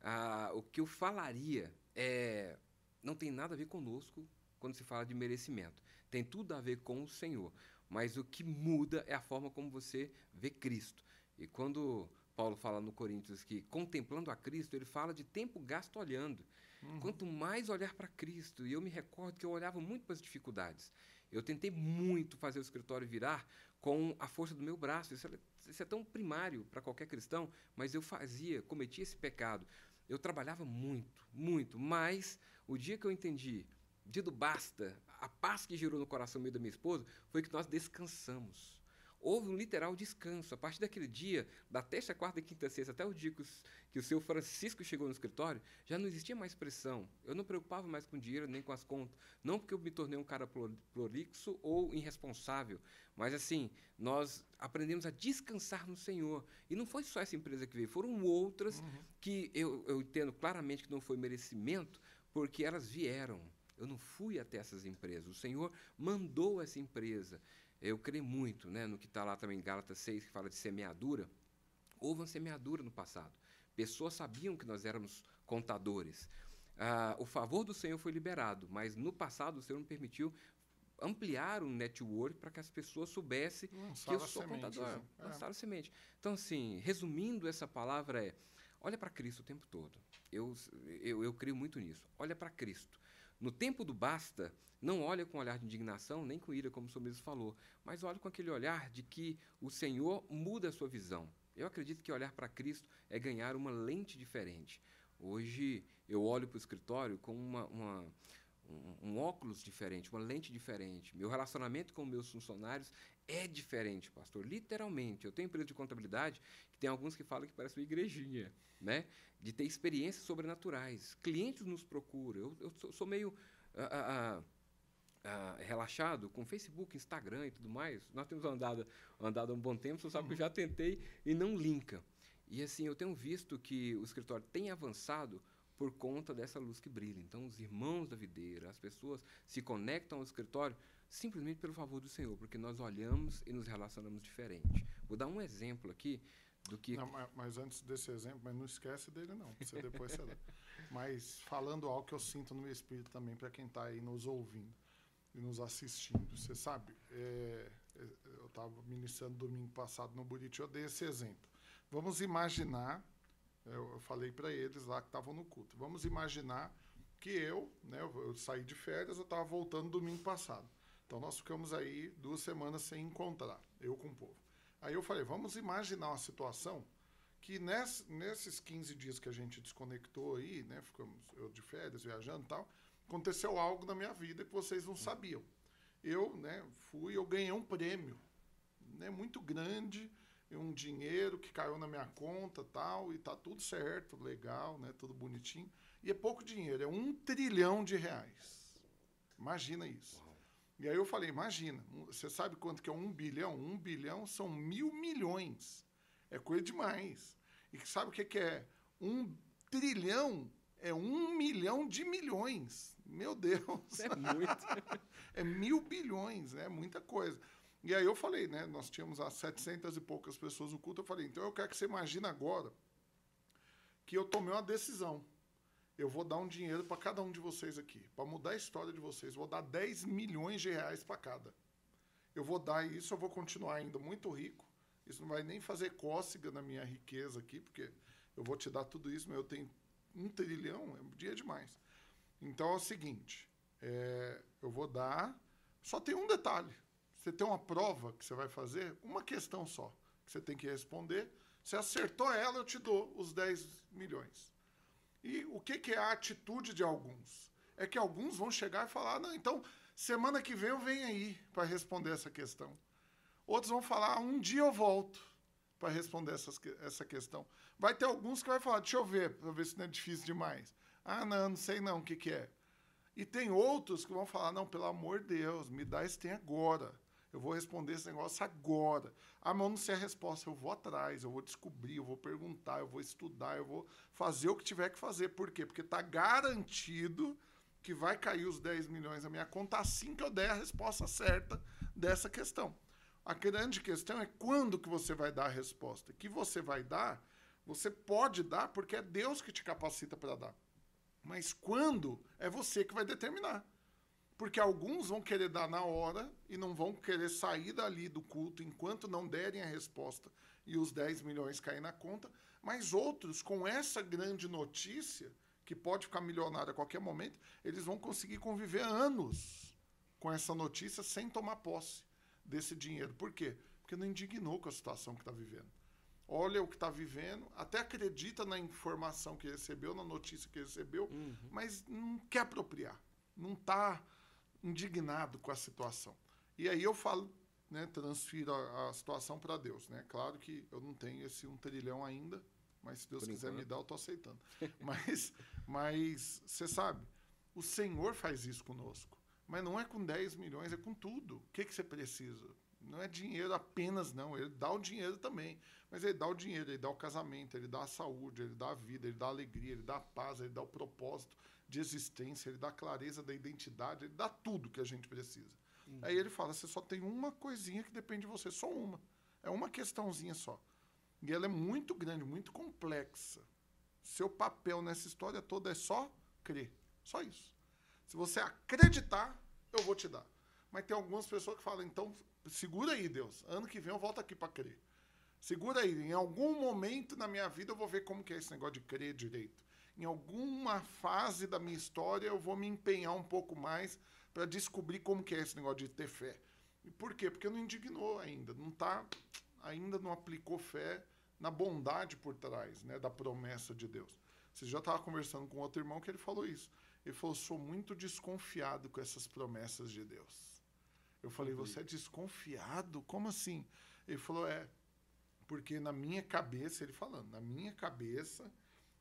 ah, o que eu falaria é. Não tem nada a ver conosco quando se fala de merecimento. Tem tudo a ver com o Senhor. Mas o que muda é a forma como você vê Cristo. E quando Paulo fala no Coríntios que contemplando a Cristo, ele fala de tempo gasto olhando. Uhum. Quanto mais olhar para Cristo, e eu me recordo que eu olhava muito para as dificuldades. Eu tentei muito fazer o escritório virar com a força do meu braço. Isso é, isso é tão primário para qualquer cristão, mas eu fazia, cometia esse pecado. Eu trabalhava muito, muito, mas o dia que eu entendi, dia do basta, a paz que gerou no coração meu da minha esposa, foi que nós descansamos. Houve um literal descanso. A partir daquele dia, da terça, quarta, quinta, sexta, até o dia que, os, que o seu Francisco chegou no escritório, já não existia mais pressão. Eu não preocupava mais com dinheiro nem com as contas. Não porque eu me tornei um cara prolixo ou irresponsável, mas assim, nós aprendemos a descansar no Senhor. E não foi só essa empresa que veio, foram outras uhum. que eu, eu entendo claramente que não foi merecimento, porque elas vieram. Eu não fui até essas empresas. O Senhor mandou essa empresa. Eu creio muito né, no que está lá também em Gálatas 6, que fala de semeadura. Houve uma semeadura no passado. Pessoas sabiam que nós éramos contadores. Ah, o favor do Senhor foi liberado, mas no passado o Senhor não permitiu ampliar o network para que as pessoas soubessem que eu sou contador. Né? É. Lançaram semente. Então, assim, resumindo, essa palavra é: olha para Cristo o tempo todo. Eu, eu, eu creio muito nisso. Olha para Cristo. No tempo do basta, não olha com olhar de indignação, nem com ira, como o senhor mesmo falou, mas olha com aquele olhar de que o Senhor muda a sua visão. Eu acredito que olhar para Cristo é ganhar uma lente diferente. Hoje eu olho para o escritório com uma, uma um, um, óculos diferente, uma lente diferente. Meu relacionamento com meus funcionários é diferente, pastor. Literalmente. Eu tenho empresa de contabilidade que tem alguns que falam que parece uma igrejinha, né? De ter experiências sobrenaturais. Clientes nos procuram. Eu, eu sou, sou, meio ah, ah, ah, relaxado com Facebook, Instagram e tudo mais. Nós temos andado, andado há um bom tempo, você sabe que eu já tentei e não linka. E assim, eu tenho visto que o escritório tem avançado por conta dessa luz que brilha. Então, os irmãos da videira, as pessoas se conectam ao escritório simplesmente pelo favor do Senhor, porque nós olhamos e nos relacionamos diferente. Vou dar um exemplo aqui do que. Não, mas antes desse exemplo, mas não esquece dele, não. Você depois você Mas falando algo que eu sinto no meu espírito também, para quem está aí nos ouvindo e nos assistindo. Você sabe, é, é eu estava ministrando domingo passado no Buriti, eu dei esse exemplo. Vamos imaginar eu, eu falei para eles lá que estavam no culto. Vamos imaginar que eu, né, eu, eu saí de férias, eu estava voltando domingo passado. Então nós ficamos aí duas semanas sem encontrar, eu com o povo. Aí eu falei, vamos imaginar uma situação que ness, nesses 15 dias que a gente desconectou aí, né, ficamos eu de férias, viajando e tal, aconteceu algo na minha vida que vocês não sabiam. Eu, né, fui, eu ganhei um prêmio, né, muito grande, um dinheiro que caiu na minha conta tal, e tá tudo certo, legal, né? Tudo bonitinho. E é pouco dinheiro, é um trilhão de reais. Imagina isso. E aí eu falei, imagina, você sabe quanto que é um bilhão? Um bilhão são mil milhões. É coisa demais. E sabe o que, é? Um trilhão é um milhão de milhões. Meu Deus. É muito. é mil bilhões, é muita coisa. E aí eu falei, né? Nós tínhamos as 700 e poucas pessoas no culto. Eu falei, então eu quero que você imagine agora que eu tomei uma decisão. Eu vou dar um dinheiro para cada um de vocês aqui. Para mudar a história de vocês. Vou dar 10 milhões de reais para cada. Eu vou dar isso, eu vou continuar ainda muito rico. Isso não vai nem fazer cócega na minha riqueza aqui, porque eu vou te dar tudo isso, mas eu tenho um trilhão, é um dia demais. Então é o seguinte: é, eu vou dar. Só tem um detalhe. Você tem uma prova que você vai fazer, uma questão só, que você tem que responder. Se acertou ela, eu te dou os 10 milhões. E o que, que é a atitude de alguns? É que alguns vão chegar e falar: não, então semana que vem eu venho aí para responder essa questão. Outros vão falar: um dia eu volto para responder essas, essa questão. Vai ter alguns que vai falar: deixa eu ver, para ver se não é difícil demais. Ah, não, não sei não o que, que é. E tem outros que vão falar: não, pelo amor de Deus, me dá esse tem agora. Eu vou responder esse negócio agora. Ah, mas eu não sei a resposta. Eu vou atrás, eu vou descobrir, eu vou perguntar, eu vou estudar, eu vou fazer o que tiver que fazer. Por quê? Porque está garantido que vai cair os 10 milhões na minha conta assim que eu der a resposta certa dessa questão. A grande questão é quando que você vai dar a resposta. Que você vai dar, você pode dar porque é Deus que te capacita para dar. Mas quando é você que vai determinar. Porque alguns vão querer dar na hora e não vão querer sair dali do culto enquanto não derem a resposta e os 10 milhões cair na conta. Mas outros, com essa grande notícia, que pode ficar milionário a qualquer momento, eles vão conseguir conviver anos com essa notícia sem tomar posse desse dinheiro. Por quê? Porque não indignou com a situação que está vivendo. Olha o que está vivendo, até acredita na informação que recebeu, na notícia que recebeu, uhum. mas não quer apropriar. Não está indignado com a situação. E aí eu falo, né, transfiro a, a situação para Deus. Né? Claro que eu não tenho esse um trilhão ainda, mas se Deus Por quiser enquanto. me dar, eu estou aceitando. mas, mas você sabe, o Senhor faz isso conosco. Mas não é com 10 milhões, é com tudo. O que, que você precisa? Não é dinheiro apenas, não. Ele dá o dinheiro também. Mas ele dá o dinheiro, ele dá o casamento, ele dá a saúde, ele dá a vida, ele dá a alegria, ele dá a paz, ele dá o propósito, de existência, ele dá clareza da identidade, ele dá tudo que a gente precisa. Uhum. Aí ele fala: você só tem uma coisinha que depende de você, só uma. É uma questãozinha só. E ela é muito grande, muito complexa. Seu papel nessa história toda é só crer. Só isso. Se você acreditar, eu vou te dar. Mas tem algumas pessoas que falam: então, segura aí, Deus. Ano que vem eu volto aqui para crer. Segura aí. Em algum momento na minha vida eu vou ver como que é esse negócio de crer direito em alguma fase da minha história eu vou me empenhar um pouco mais para descobrir como que é esse negócio de ter fé. E por quê? Porque não indignou ainda, não tá, ainda não aplicou fé na bondade por trás, né, da promessa de Deus. Você já estava conversando com outro irmão que ele falou isso. Ele falou: "Sou muito desconfiado com essas promessas de Deus". Eu falei: "Você é desconfiado? Como assim?" Ele falou: "É, porque na minha cabeça, ele falando, na minha cabeça,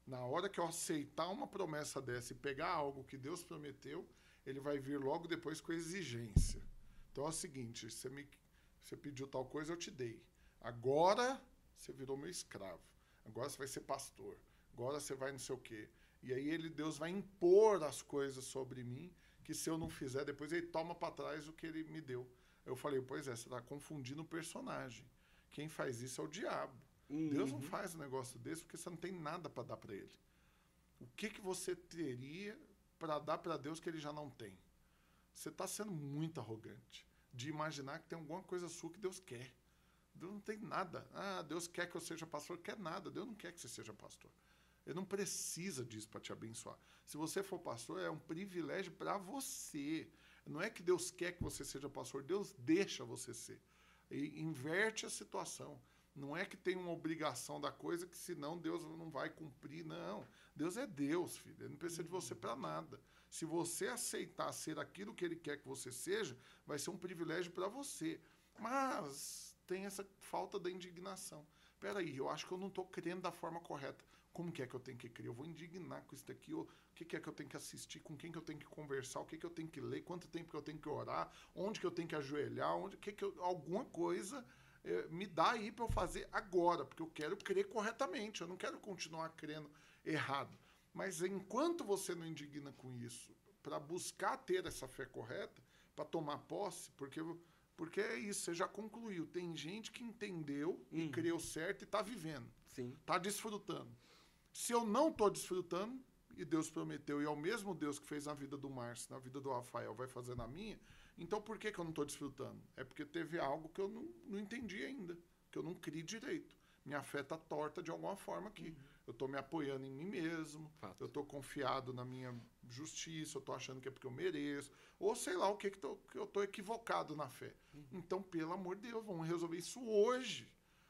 na hora que eu aceitar uma promessa dessa e pegar algo que Deus prometeu, ele vai vir logo depois com exigência. Então é o seguinte: você, me, você pediu tal coisa, eu te dei. Agora você virou meu escravo. Agora você vai ser pastor. Agora você vai não sei o quê. E aí ele, Deus vai impor as coisas sobre mim que se eu não fizer, depois ele toma para trás o que ele me deu. Eu falei, pois é, você está confundindo o personagem. Quem faz isso é o diabo. Uhum. Deus não faz um negócio desse porque você não tem nada para dar para ele. O que, que você teria para dar para Deus que ele já não tem? Você está sendo muito arrogante de imaginar que tem alguma coisa sua que Deus quer. Deus não tem nada. Ah, Deus quer que eu seja pastor. Quer nada. Deus não quer que você seja pastor. Ele não precisa disso para te abençoar. Se você for pastor, é um privilégio para você. Não é que Deus quer que você seja pastor, Deus deixa você ser. E inverte a situação. Não é que tem uma obrigação da coisa que senão Deus não vai cumprir. Não. Deus é Deus, filho. Ele não precisa de você para nada. Se você aceitar ser aquilo que ele quer que você seja, vai ser um privilégio para você. Mas tem essa falta da indignação. peraí, eu acho que eu não estou crendo da forma correta. Como que é que eu tenho que crer? Eu vou indignar com isso daqui. O que, que é que eu tenho que assistir? Com quem que eu tenho que conversar? O que, que eu tenho que ler? Quanto tempo que eu tenho que orar? Onde que eu tenho que ajoelhar? Onde que, que eu, alguma coisa me dá aí para eu fazer agora, porque eu quero crer corretamente. Eu não quero continuar crendo errado. Mas enquanto você não indigna com isso, para buscar ter essa fé correta, para tomar posse, porque porque é isso, você já concluiu. Tem gente que entendeu e Uhum. creu certo e está vivendo, está desfrutando. Se eu não estou desfrutando, e Deus prometeu, e é o mesmo Deus que fez na vida do Márcio, na vida do Rafael, vai fazer na minha, então por que, que eu não estou desfrutando? É porque teve algo que eu não, não entendi ainda, que eu não criei direito. Minha fé está torta de alguma forma aqui. Eu estou me apoiando em mim mesmo, Fato. eu estou confiado na minha justiça, eu estou achando que é porque eu mereço, ou sei lá o que, que, tô- que eu estou equivocado na fé. Então, pelo amor de Deus, vamos resolver isso hoje.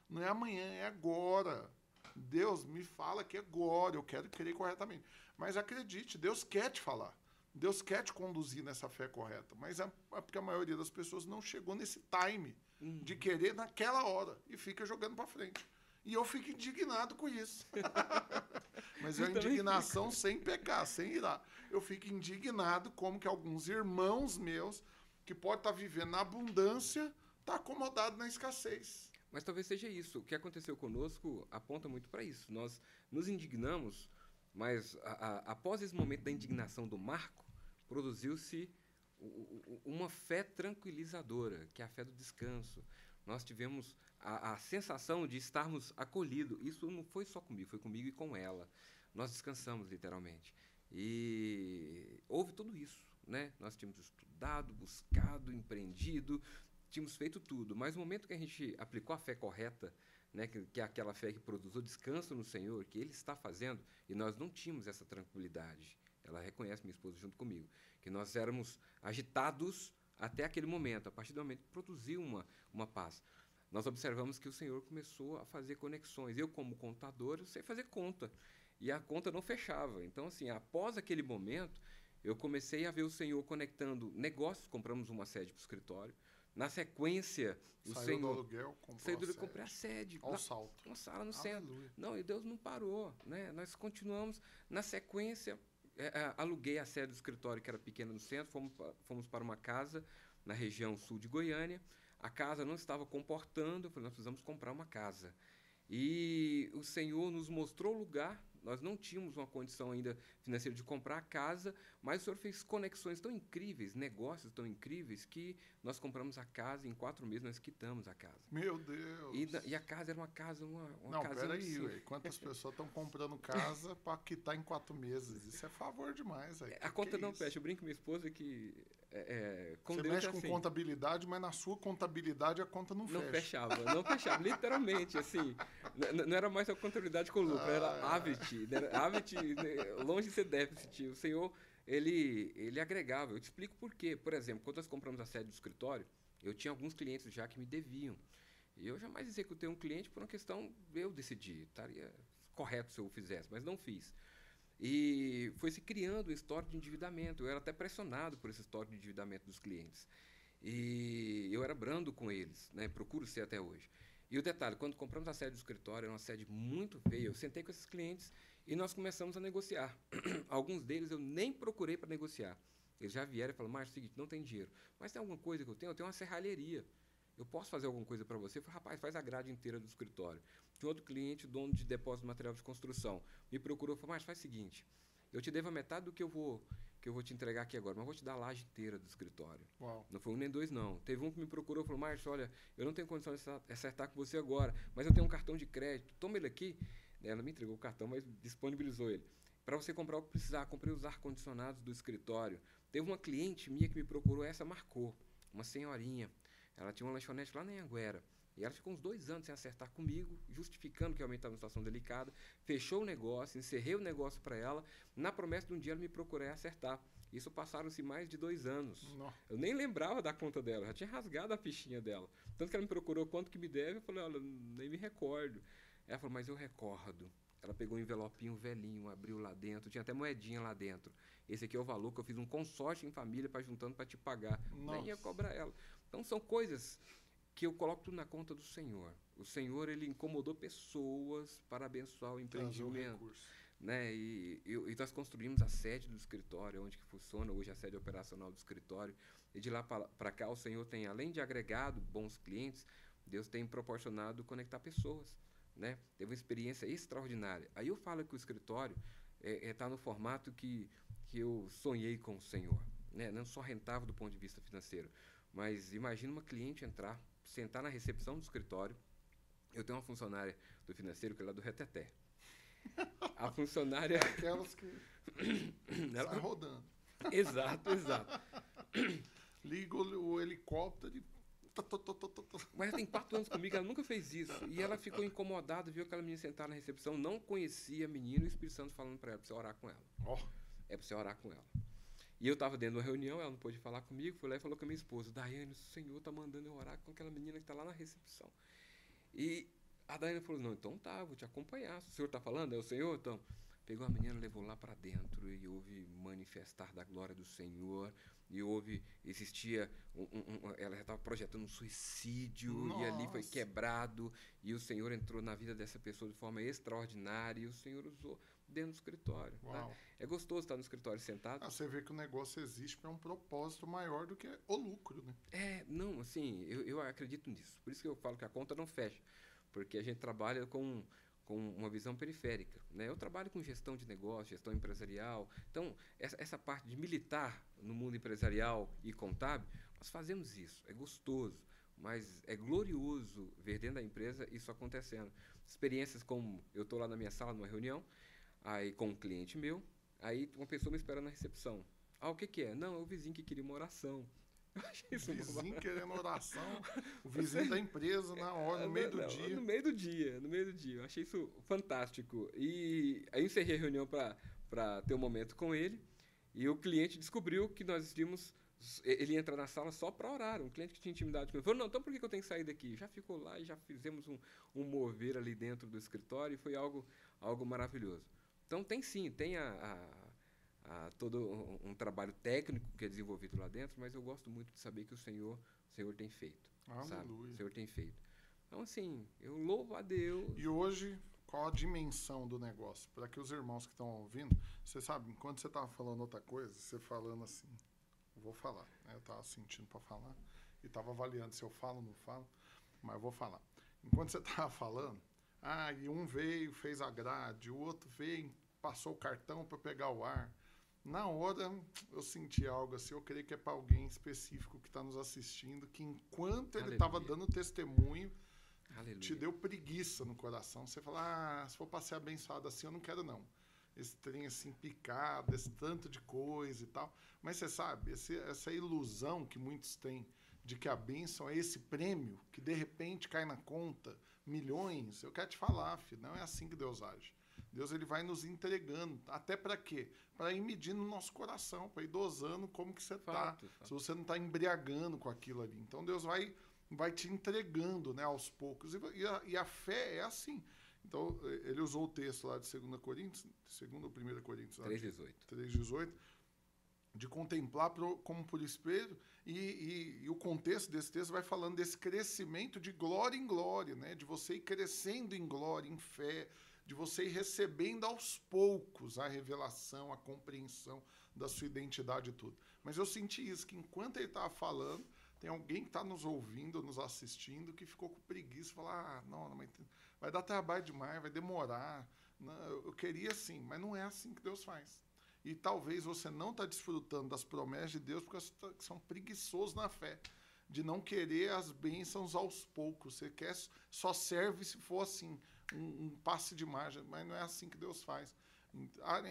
Não é amanhã, é agora. Deus me fala que é agora, eu quero crer corretamente. Mas acredite, Deus quer te falar. Deus quer te conduzir nessa fé correta. Mas é porque a maioria das pessoas não chegou nesse time de querer naquela hora e fica jogando para frente. E eu fico indignado com isso. Mas é uma indignação sem pecar, sem irar. Eu fico indignado como que alguns irmãos meus, que podem estar vivendo na abundância, tá acomodado na escassez. Mas talvez seja isso. O que aconteceu conosco aponta muito para isso. Nós nos indignamos, mas a- a- após esse momento da indignação do Marco, produziu-se uma fé tranquilizadora, que é a fé do descanso. Nós tivemos a, a sensação de estarmos acolhidos. Isso não foi só comigo, foi comigo e com ela. Nós descansamos, literalmente. E houve tudo isso. Né? Nós tínhamos estudado, buscado, empreendido, tínhamos feito tudo, mas no momento que a gente aplicou a fé correta, né, que, que é aquela fé que produz o descanso no Senhor, que Ele está fazendo, e nós não tínhamos essa tranquilidade. Ela reconhece, minha esposa, junto comigo, que nós éramos agitados até aquele momento, a partir do momento que produziu uma, uma paz. Nós observamos que o Senhor começou a fazer conexões. Eu, como contador, eu sei fazer conta. E a conta não fechava. Então, assim, após aquele momento, eu comecei a ver o Senhor conectando negócios, compramos uma sede para o escritório. Na sequência, o Saiu do Senhor aluguel, comprou saiu do sede. comprei a sede, Ao lá- salto. uma sala no centro. Aleluia. Não, e Deus não parou, né? Nós continuamos na sequência. é, é, aluguei a sede do escritório que era pequena no centro, fomos, fomos para uma casa na região sul de Goiânia. A casa não estava comportando, eu falei, nós precisamos comprar uma casa. E o Senhor nos mostrou o lugar. Nós não tínhamos uma condição ainda financeira de comprar a casa, mas o Senhor fez conexões tão incríveis, negócios tão incríveis, que nós compramos a casa e em quatro meses nós quitamos a casa. Meu Deus. E, e a casa era uma casa, uma, uma Não, casinha peraí, simples. velho. Quantas pessoas estão comprando casa pra quitar em quatro meses? Isso é favor demais, velho. A Que conta que é não isso? fecha. Eu brinco com minha esposa que é, é, Você mexe é com assim. contabilidade, mas na sua contabilidade a conta não, Não fecha. fechava, não fechava, literalmente, assim. Não era mais a contabilidade com lucro, era Ah. Avit. né, era Avit, né, longe de ser déficit. O Senhor, ele, ele agregava. Eu te explico por quê. Por exemplo, quando nós compramos a sede do escritório, eu tinha alguns clientes já que me deviam. E eu jamais executei um cliente por uma questão, eu decidi, estaria correto se eu o fizesse, mas não fiz. E foi se criando um histórico de endividamento. Eu era até pressionado por esse histórico de endividamento dos clientes. E eu era brando com eles, né? procuro ser até hoje. E o detalhe, quando compramos a sede do escritório, era uma sede muito feia, eu sentei com esses clientes e nós começamos a negociar. Alguns deles eu nem procurei para negociar. Eles já vieram e falaram, Márcio, é o seguinte, não tem dinheiro. Mas tem alguma coisa que eu tenho? Eu tenho uma serralheria. Eu posso fazer alguma coisa para você? Eu falei, rapaz, faz a grade inteira do escritório. Tinha outro cliente, dono de depósito de material de construção, me procurou e falou, Márcio, faz o seguinte, eu te devo a metade do que eu vou que eu vou te entregar aqui agora, mas vou te dar a laje inteira do escritório. Uau. Não foi um nem dois, não. Teve um que me procurou e falou, Márcio, olha, eu não tenho condição de acertar- acertar com você agora, mas eu tenho um cartão de crédito, toma ele aqui. Ela me entregou o cartão, mas disponibilizou ele. Para você comprar o que precisar, comprei os ar-condicionados do escritório. Teve uma cliente minha que me procurou, essa marcou, uma senhorinha. Ela tinha uma lanchonete lá na Anguera. E ela ficou uns dois anos sem acertar comigo, justificando que realmente estava numa situação delicada. Fechou o negócio, encerrei o negócio para ela, na promessa de um dia ela me procurar acertar. Isso passaram-se mais de dois anos. Eu nem lembrava da conta dela, já tinha rasgado a fichinha dela. Tanto que ela me procurou quanto que me deve, eu falei, olha, nem me recordo. Ela falou, mas eu recordo. Ela pegou um envelopinho velhinho, abriu lá dentro, tinha até moedinha lá dentro. Esse aqui é o valor que eu fiz um consórcio em família para juntando para te pagar. Nem ia Nossa. cobrar ela. Então são coisas que eu coloco tudo na conta do Senhor. O Senhor, ele incomodou pessoas para abençoar o empreendimento. Né? E, e, e, nós construímos a sede do escritório, onde que funciona hoje a sede operacional do escritório. E de lá para cá, o Senhor tem, além de agregado bons clientes, Deus tem proporcionado conectar pessoas. Né? Teve uma experiência extraordinária. Aí eu falo que o escritório está é, é, tá no formato que, que eu sonhei com o Senhor. Né? Não só rentável do ponto de vista financeiro, mas imagina uma cliente entrar, sentar na recepção do escritório. Eu tenho uma funcionária do financeiro que é lá do Reteté. A funcionária. É aquelas que. Ela... Sai rodando. Exato, exato. Liga o, o helicóptero e. Mas ela tem quatro anos comigo, ela nunca fez isso. E ela ficou incomodada, viu aquela menina sentar na recepção, não conhecia a menina e o Espírito Santo falando para ela, pra você orar com ela. Oh. É pra você orar com ela. E eu estava dentro de uma reunião, ela não pôde falar comigo, foi lá e falou com a minha esposa, Daiane, o Senhor está mandando eu orar com aquela menina que está lá na recepção. E a Daiane falou, não, então tá, vou te acompanhar. Se o senhor está falando, é o Senhor, então. Pegou a menina, levou lá para dentro e houve manifestar da glória do Senhor. E houve, existia, um, um, ela já estava projetando um suicídio Nossa. e ali foi quebrado. E o Senhor entrou na vida dessa pessoa de forma extraordinária e o Senhor usou dentro do escritório. Tá? É gostoso estar no escritório sentado. Ah, você vê que o negócio existe para um propósito maior do que o lucro, né? É, não, assim, eu, eu acredito nisso. Por isso que eu falo que a conta não fecha. Porque a gente trabalha com com uma visão periférica. Né? Eu trabalho com gestão de negócio, gestão empresarial. Então, essa, essa parte de militar no mundo empresarial e contábil, nós fazemos isso. É gostoso, mas é glorioso ver dentro da empresa isso acontecendo. Experiências como eu estou lá na minha sala, numa reunião, aí com um cliente meu, aí uma pessoa me espera na recepção. Ah, o que, que é? Não, é o vizinho que queria uma oração. Eu achei isso vizinho querendo oração, o vizinho Você... da empresa na hora, no meio do dia. No meio do dia, no meio do dia. Eu achei isso fantástico. E aí encerrei a reunião para ter um momento com ele. E o cliente descobriu que nós tínhamos. Ele ia entrar na sala só para orar. Um cliente que tinha intimidade comigo. Falou: Não, então por que eu tenho que sair daqui? Já ficou lá e já fizemos um, um mover ali dentro do escritório e foi algo, algo maravilhoso. Então, tem sim, tem a, a a todo um, um, trabalho técnico que é desenvolvido lá dentro, mas eu gosto muito de saber que o Senhor, o Senhor tem feito. Aleluia. O Senhor tem feito. Então, assim, eu louvo a Deus. E hoje, qual a dimensão do negócio? Para que os irmãos que estão ouvindo, você sabe, enquanto você estava falando outra coisa, você falando assim, vou falar. Né? Eu estava sentindo para falar e estava avaliando se eu falo ou não falo, mas eu vou falar. Enquanto você estava falando, ah, e um veio, fez a grade, o outro veio, passou o cartão para pegar o ar. Na hora eu senti algo assim, eu creio que é para alguém específico que está nos assistindo, que enquanto ele estava dando testemunho, Aleluia. te deu preguiça no coração. Você fala, ah, se for para ser abençoado assim, eu não quero não. Esse trem assim picado, esse tanto de coisa e tal. Mas você sabe, esse, essa ilusão que muitos têm de que a bênção é esse prêmio que de repente cai na conta, milhões, eu quero te falar, filho, não é assim que Deus age. Deus ele vai nos entregando. Até para quê? Para ir medindo no nosso coração, para ir dosando como que você está. Se você não está embriagando com aquilo ali. Então Deus vai, vai te entregando né, aos poucos. E a, e a fé é assim. Então, ele usou o texto lá de 2 Coríntios, 2 ou 1 Coríntios? 3,18. 3,18 de contemplar pro, como por espelho, e, e, e, o contexto desse texto vai falando desse crescimento de glória em glória, né? de você ir crescendo em glória, em fé, de você ir recebendo aos poucos a revelação, a compreensão da sua identidade e tudo. Mas eu senti isso, que enquanto ele estava falando, tem alguém que está nos ouvindo, nos assistindo, que ficou com preguiça, falar, ah, não, não, vai dar trabalho demais, vai demorar. Não, eu queria sim, mas não é assim que Deus faz. E talvez você não está desfrutando das promessas de Deus porque você são preguiçosos na fé. De não querer as bênçãos aos poucos. Você quer, só serve se for assim um, um passe de margem, mas não é assim que Deus faz.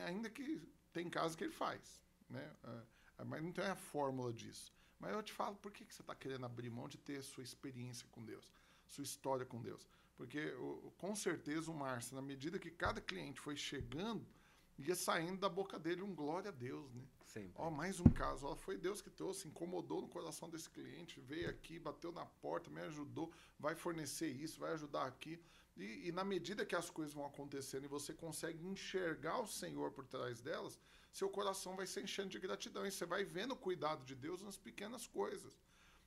Ainda que tem casos que ele faz, né? É, mas não tem a fórmula disso. Mas eu te falo, por que, que você está querendo abrir mão de ter sua experiência com Deus, sua história com Deus? Porque com certeza o Márcio, na medida que cada cliente foi chegando, ia saindo da boca dele um glória a Deus, né? Sempre. Ó, mais um caso, ó, foi Deus que trouxe, incomodou no coração desse cliente, veio aqui, bateu na porta, me ajudou, vai fornecer isso, vai ajudar aqui. E, e, na medida que as coisas vão acontecendo e você consegue enxergar o Senhor por trás delas, seu coração vai se enchendo de gratidão. E você vai vendo o cuidado de Deus nas pequenas coisas.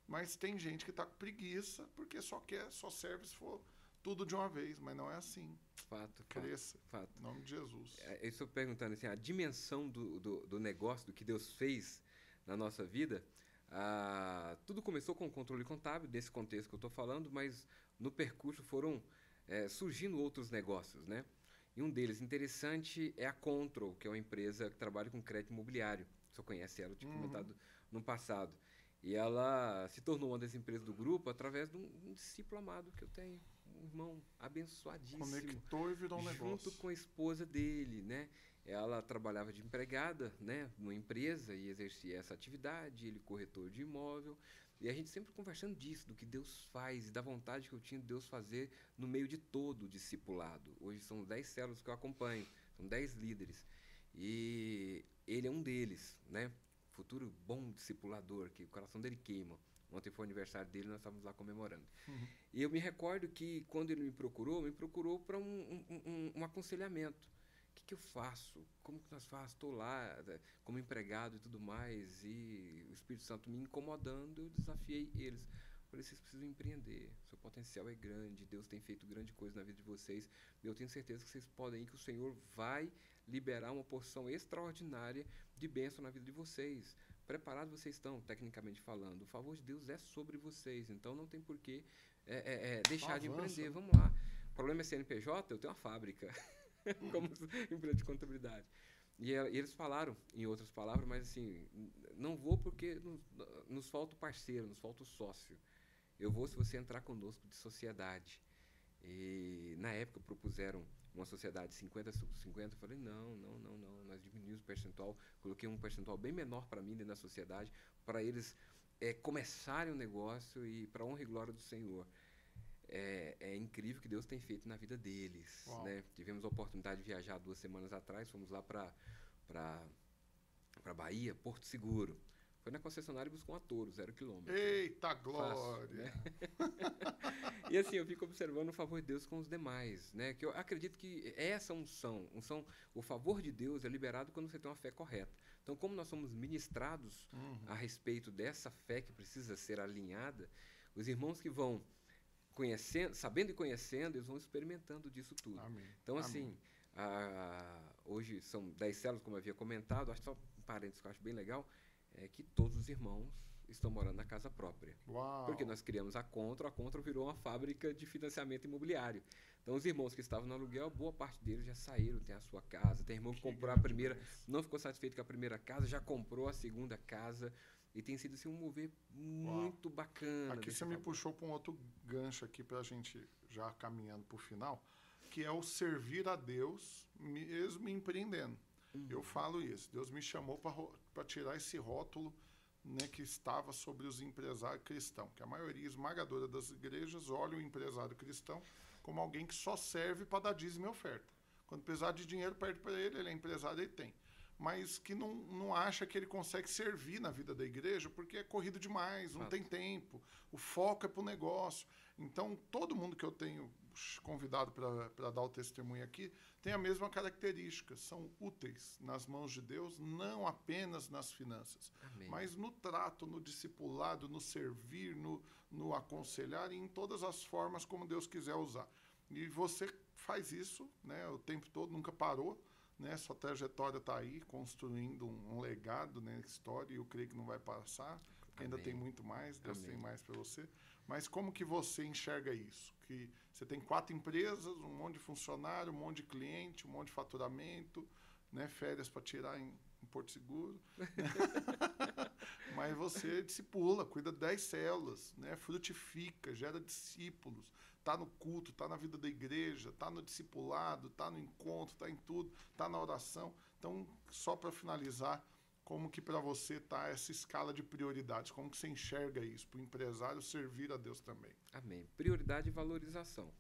Mas tem gente que tá com preguiça porque só quer, só serve se for tudo de uma vez, mas não é assim. Fato, Cresça. fato. Em nome de Jesus. É, Eu estou perguntando assim, a dimensão do, do, do negócio, do que Deus fez na nossa vida, ah, tudo começou com o controle contábil, desse contexto que eu estou falando, mas no percurso foram eh, surgindo outros negócios, né? E um deles interessante é a Control, que é uma empresa que trabalha com crédito imobiliário. Senhor conhece ela, eu tinha Uhum. comentado no passado. E ela se tornou uma das empresas do grupo através de um, um discípulo amado que eu tenho, um irmão abençoadíssimo Conectou e virou um negócio. junto com a esposa dele, né? Ela trabalhava de empregada, né, numa empresa e exercia essa atividade, ele corretor de imóvel, e a gente sempre conversando disso, do que Deus faz e da vontade que eu tinha de Deus fazer no meio de todo o discipulado. Hoje são 10 células que eu acompanho, são 10 líderes. E ele é um deles, né? Futuro bom discipulador, que o coração dele queima. Ontem foi o aniversário dele, nós estávamos lá comemorando. Uhum. E eu me recordo que quando ele me procurou, me procurou para um, um- um- um aconselhamento. O que, que eu faço? Como que nós fazemos? Estou lá eh, como empregado e tudo mais, e o Espírito Santo me incomodando, eu desafiei eles. Falei, vocês precisam empreender, seu potencial é grande, Deus tem feito grande coisa na vida de vocês, e eu tenho certeza que vocês podem ir, que o Senhor vai liberar uma porção extraordinária de bênção na vida de vocês. Preparados vocês estão, tecnicamente falando. O favor de Deus é sobre vocês, então não tem porquê é, é, é, deixar de empreender. Vamos lá. O problema é CNPJ, eu tenho uma fábrica como empresa de contabilidade. E, e eles falaram, em outras palavras, mas assim, não vou porque nos, nos falta o parceiro, nos falta o sócio. Eu vou se você entrar conosco de sociedade. E na época propuseram uma sociedade 50 sobre 50, eu falei, não, não, não, não, nós diminuímos o percentual, coloquei um percentual bem menor para mim dentro da sociedade, para eles eh, começarem o negócio e para honra e glória do Senhor. É, é incrível o que Deus tem feito na vida deles. Uau. Né? Tivemos a oportunidade de viajar duas semanas atrás, fomos lá para para Bahia, Porto Seguro. Foi na concessionária e buscou um touro, zero quilômetro. Eita glória! né? E assim, eu fico observando o favor de Deus com os demais, né? Que eu acredito que essa unção, unção, o favor de Deus é liberado quando você tem uma fé correta. Então, como nós somos ministrados Uhum. a respeito dessa fé que precisa ser alinhada, os irmãos que vão conhecendo, sabendo e conhecendo, eles vão experimentando disso tudo. Amém. Então, Amém. assim, hoje são 10 células, como eu havia comentado, acho só um parênteses que eu acho bem legal, é que todos os irmãos estão morando na casa própria. Uau. Porque nós criamos a Contra, a Contra virou uma fábrica de financiamento imobiliário. Então, os irmãos que estavam no aluguel, boa parte deles já saíram, tem a sua casa. Tem irmão que, Que comprou a primeira, não ficou satisfeito com a primeira casa, já comprou a segunda casa. E tem sido assim, um mover muito bacana. Aqui você me puxou para um outro gancho aqui para a gente já caminhando para o final, que é o servir a Deus mesmo empreendendo. Uhum. Eu falo isso. Deus me chamou para tirar esse rótulo né, que estava sobre os empresários cristãos, que a maioria esmagadora das igrejas olha o empresário cristão como alguém que só serve para dar dízimo e oferta. Quando precisar de dinheiro perto para ele, ele é empresário, ele tem. Mas que não, não acha que ele consegue servir na vida da igreja porque é corrido demais, não Fato. tem tempo, o foco é para o negócio. Então, todo mundo que eu tenho convidado para dar o testemunho aqui tem a mesma característica, são úteis nas mãos de Deus, não apenas nas finanças, Amém. mas no trato, no discipulado, no servir, no, no aconselhar e em todas as formas como Deus quiser usar. E você faz isso né, o tempo todo, nunca parou. Né, sua trajetória está aí, construindo um, um legado, né, história, e eu creio que não vai passar, ainda tem muito mais, Deus Amém. tem mais para você. Mas como que você enxerga isso? Que você tem quatro empresas, um monte de funcionário, um monte de cliente, um monte de faturamento, né, férias para tirar em, em Porto Seguro. Mas você discipula, cuida de 10 células, né, frutifica, gera discípulos, tá no culto, tá na vida da igreja, tá no discipulado, tá no encontro, tá em tudo, tá na oração. Então, só para finalizar, como que para você tá essa escala de prioridades? Como que você enxerga isso? Para o empresário servir a Deus também. Amém. Prioridade e valorização.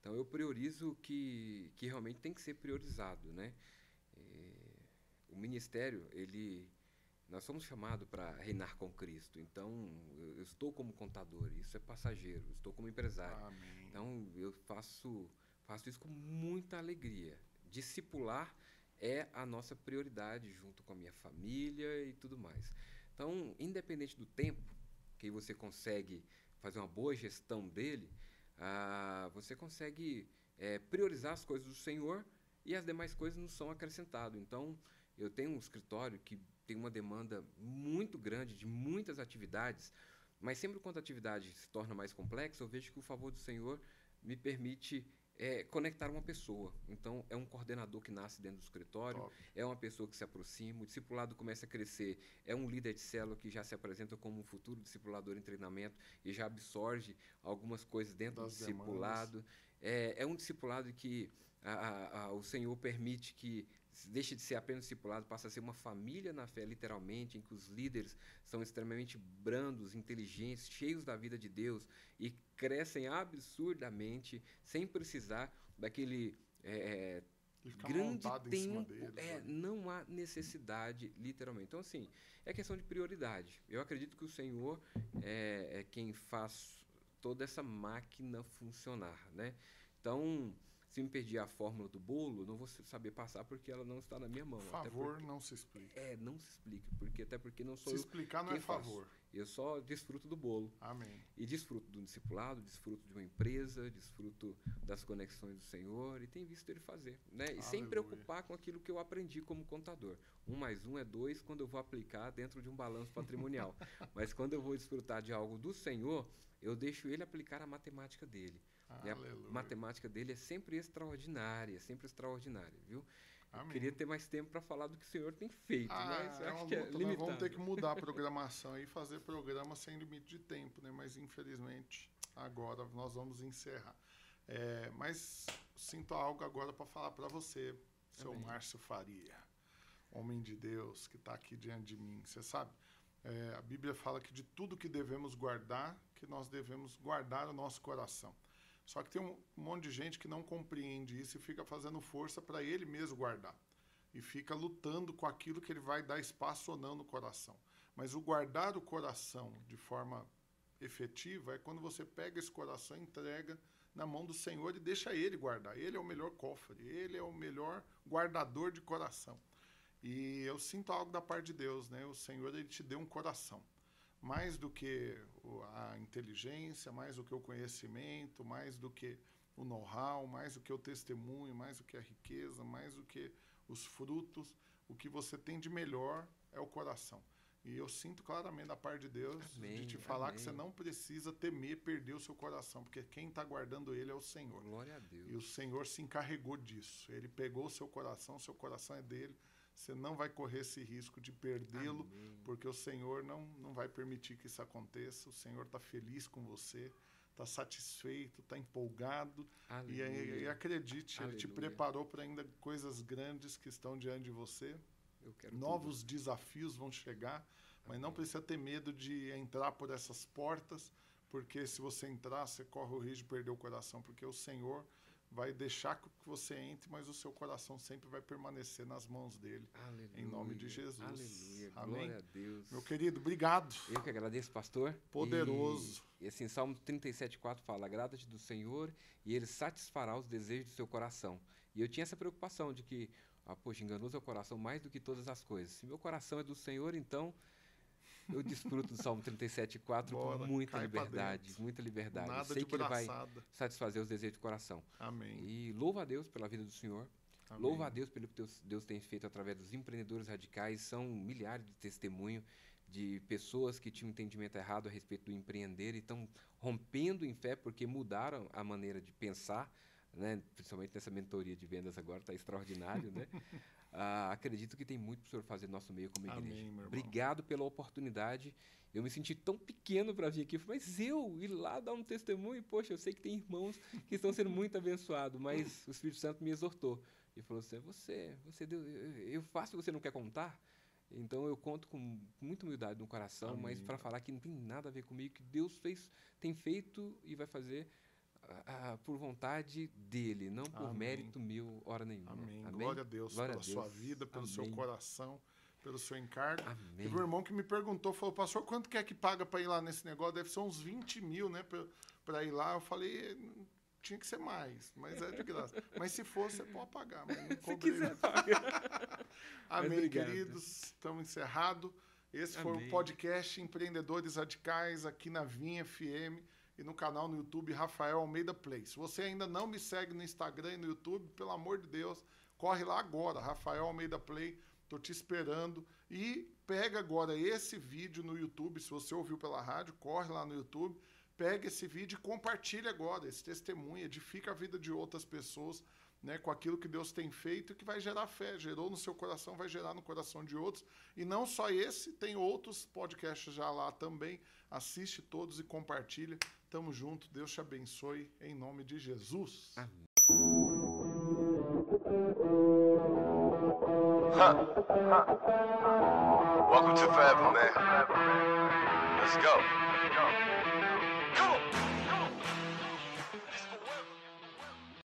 Então, eu priorizo o que, que realmente tem que ser priorizado, né? Eh, o ministério, ele... Nós somos chamados para reinar com Cristo. Então, eu eu estou como contador, isso é passageiro. Estou como empresário. Amém. Então, eu faço, faço isso com muita alegria. Discipular é a nossa prioridade, junto com a minha família e tudo mais. Então, independente do tempo, que você consegue fazer uma boa gestão dele, ah, você consegue é, priorizar as coisas do Senhor e as demais coisas não são acrescentadas. Então, eu tenho um escritório que tem uma demanda muito grande de muitas atividades, mas sempre quando a atividade se torna mais complexa, eu vejo que o favor do Senhor me permite é, conectar uma pessoa. Então, é um coordenador que nasce dentro do escritório, Top. é uma pessoa que se aproxima, o discipulado começa a crescer, é um líder de célula que já se apresenta como um futuro discipulador em treinamento e já absorve algumas coisas dentro Das do discipulado. É, é um discipulado que a- a- a- o Senhor permite que deixe de ser apenas discipulado, passa a ser uma família na fé, literalmente, em que os líderes são extremamente brandos, inteligentes, cheios da vida de Deus e crescem absurdamente sem precisar daquele é, fica grande tempo. deles. é, né? não há necessidade, literalmente. Então, assim, é questão de prioridade. Eu acredito que o Senhor é, é quem faz toda essa máquina funcionar, né? Então, se me perder a fórmula do bolo, não vou saber passar porque ela não está na minha mão. Favor, porque- não se explique. é, não se explica, porque até porque não sou Se eu, explicar não é faço. favor. eu só desfruto do bolo. Amém. E desfruto do discipulado, desfruto de uma empresa, desfruto das conexões do Senhor e tenho visto ele fazer. Né? E sem preocupar com aquilo que eu aprendi como contador. Um mais um é dois quando eu vou aplicar dentro de um balanço patrimonial. Mas quando eu vou desfrutar de algo do Senhor, eu deixo ele aplicar a matemática dele. E a Aleluia. matemática dele é sempre extraordinária, é sempre extraordinária, viu? Queria ter mais tempo para falar do que o Senhor tem feito, Ah, mas é acho que é. Nós limitado. vamos ter que mudar a programação e fazer programa sem limite de tempo, né? Mas infelizmente agora nós vamos encerrar. É, mas sinto algo agora para falar para você, seu Amém. Márcio Faria, homem de Deus que está aqui diante de mim. Você sabe? é, a Bíblia fala que de tudo que devemos guardar, que nós devemos guardar o nosso coração. Só que tem um monte de gente que não compreende isso e fica fazendo força para ele mesmo guardar. E fica lutando com aquilo que ele vai dar espaço ou não no coração. Mas o guardar o coração de forma efetiva é quando você pega esse coração e entrega na mão do Senhor e deixa ele guardar. Ele é o melhor cofre, ele é o melhor guardador de coração. E eu sinto algo da parte de Deus, né? O Senhor ele te deu um coração mais do que a inteligência, mais do que o conhecimento, mais do que o know-how, mais do que o testemunho, mais do que a riqueza, mais do que os frutos. O que você tem de melhor é o coração. E eu sinto claramente da parte de Deus de Amém, te falar que amém. você não precisa temer perder o seu coração, porque quem está guardando ele é o Senhor. Glória a Deus. E o Senhor se encarregou disso. Ele pegou o seu coração, seu coração é dele. Você não vai correr esse risco de perdê-lo, porque o Senhor não, não vai permitir que isso aconteça. O Senhor está feliz com você, está satisfeito, está empolgado. E, e acredite, Ele te Aleluia. preparou para ainda coisas grandes que estão diante de você. Novos desafios vão chegar, mas não precisa ter medo de entrar por essas portas, porque se você entrar, você corre o risco de perder o coração, porque o Senhor vai deixar que você entre, mas o seu coração sempre vai permanecer nas mãos dele. Aleluia. Em nome de Jesus. Aleluia. Amém. Glória a Deus. Meu querido, obrigado. Eu que agradeço, pastor. Poderoso. E, e assim, Salmo 37,4 fala: Agrada-te do Senhor e ele satisfará os desejos do seu coração. E eu tinha essa preocupação de que, ah, poxa, enganoso é o coração mais do que todas as coisas. Se meu coração é do Senhor, então eu desfruto do Salmo 37,4 Bora, com muita liberdade. Muita liberdade. Nada sei que ele vai satisfazer os desejos do coração. Amém. E louva a Deus pela vida do Senhor. Amém. Louva a Deus pelo que Deus, Deus tem feito através dos empreendedores radicais. São milhares de testemunhos de pessoas que tinham um entendimento errado a respeito do empreender e estão rompendo em fé porque mudaram a maneira de pensar, né? principalmente nessa mentoria de vendas agora, está extraordinário. Né? Ah, acredito que tem muito para o senhor fazer no nosso meio como igreja. Amém. Obrigado pela oportunidade. Eu me senti tão pequeno para vir aqui, mas eu ir lá dar um testemunho, poxa, eu sei que tem irmãos que estão sendo muito abençoados, mas o Espírito Santo me exortou e falou assim: você, você deu, eu faço você não quer contar. Então eu conto com muita humildade no coração, mas Amém. para falar que não tem nada a ver comigo, que Deus fez, tem feito e vai fazer ah, por vontade dele, não por Amém. mérito meu, hora nenhuma. Amém. Glória a Deus Glória a pela sua Deus. vida, pelo seu Amém. coração, pelo seu encargo. Amém. Teve um irmão que me perguntou, falou, pastor, quanto que é que paga para ir lá nesse negócio? Deve ser uns 20 mil, né, para ir lá. Eu falei, "Hum, tinha que ser mais, mas é de graça. mas se for, você pode pagar, mas não Se quiser, Amém, obrigado. queridos. Estamos encerrados. Esse foi Amém. o podcast Empreendedores Radicais aqui na Vinha FM e no canal no YouTube Rafael Almeida Play. Se você ainda não me segue no Instagram e no YouTube, pelo amor de Deus, corre lá agora, Rafael Almeida Play. Tô te esperando e pega agora esse vídeo no YouTube, se você ouviu pela rádio, corre lá no YouTube, pega esse vídeo e compartilha agora esse testemunho, edifica a vida de outras pessoas né, com aquilo que Deus tem feito e que vai gerar fé. Gerou no seu coração, vai gerar no coração de outros. E não só esse, tem outros podcasts já lá também. Assiste todos e compartilha. Tamo junto. Deus te abençoe em nome de Jesus. Welcome to Forever, man. Let's go.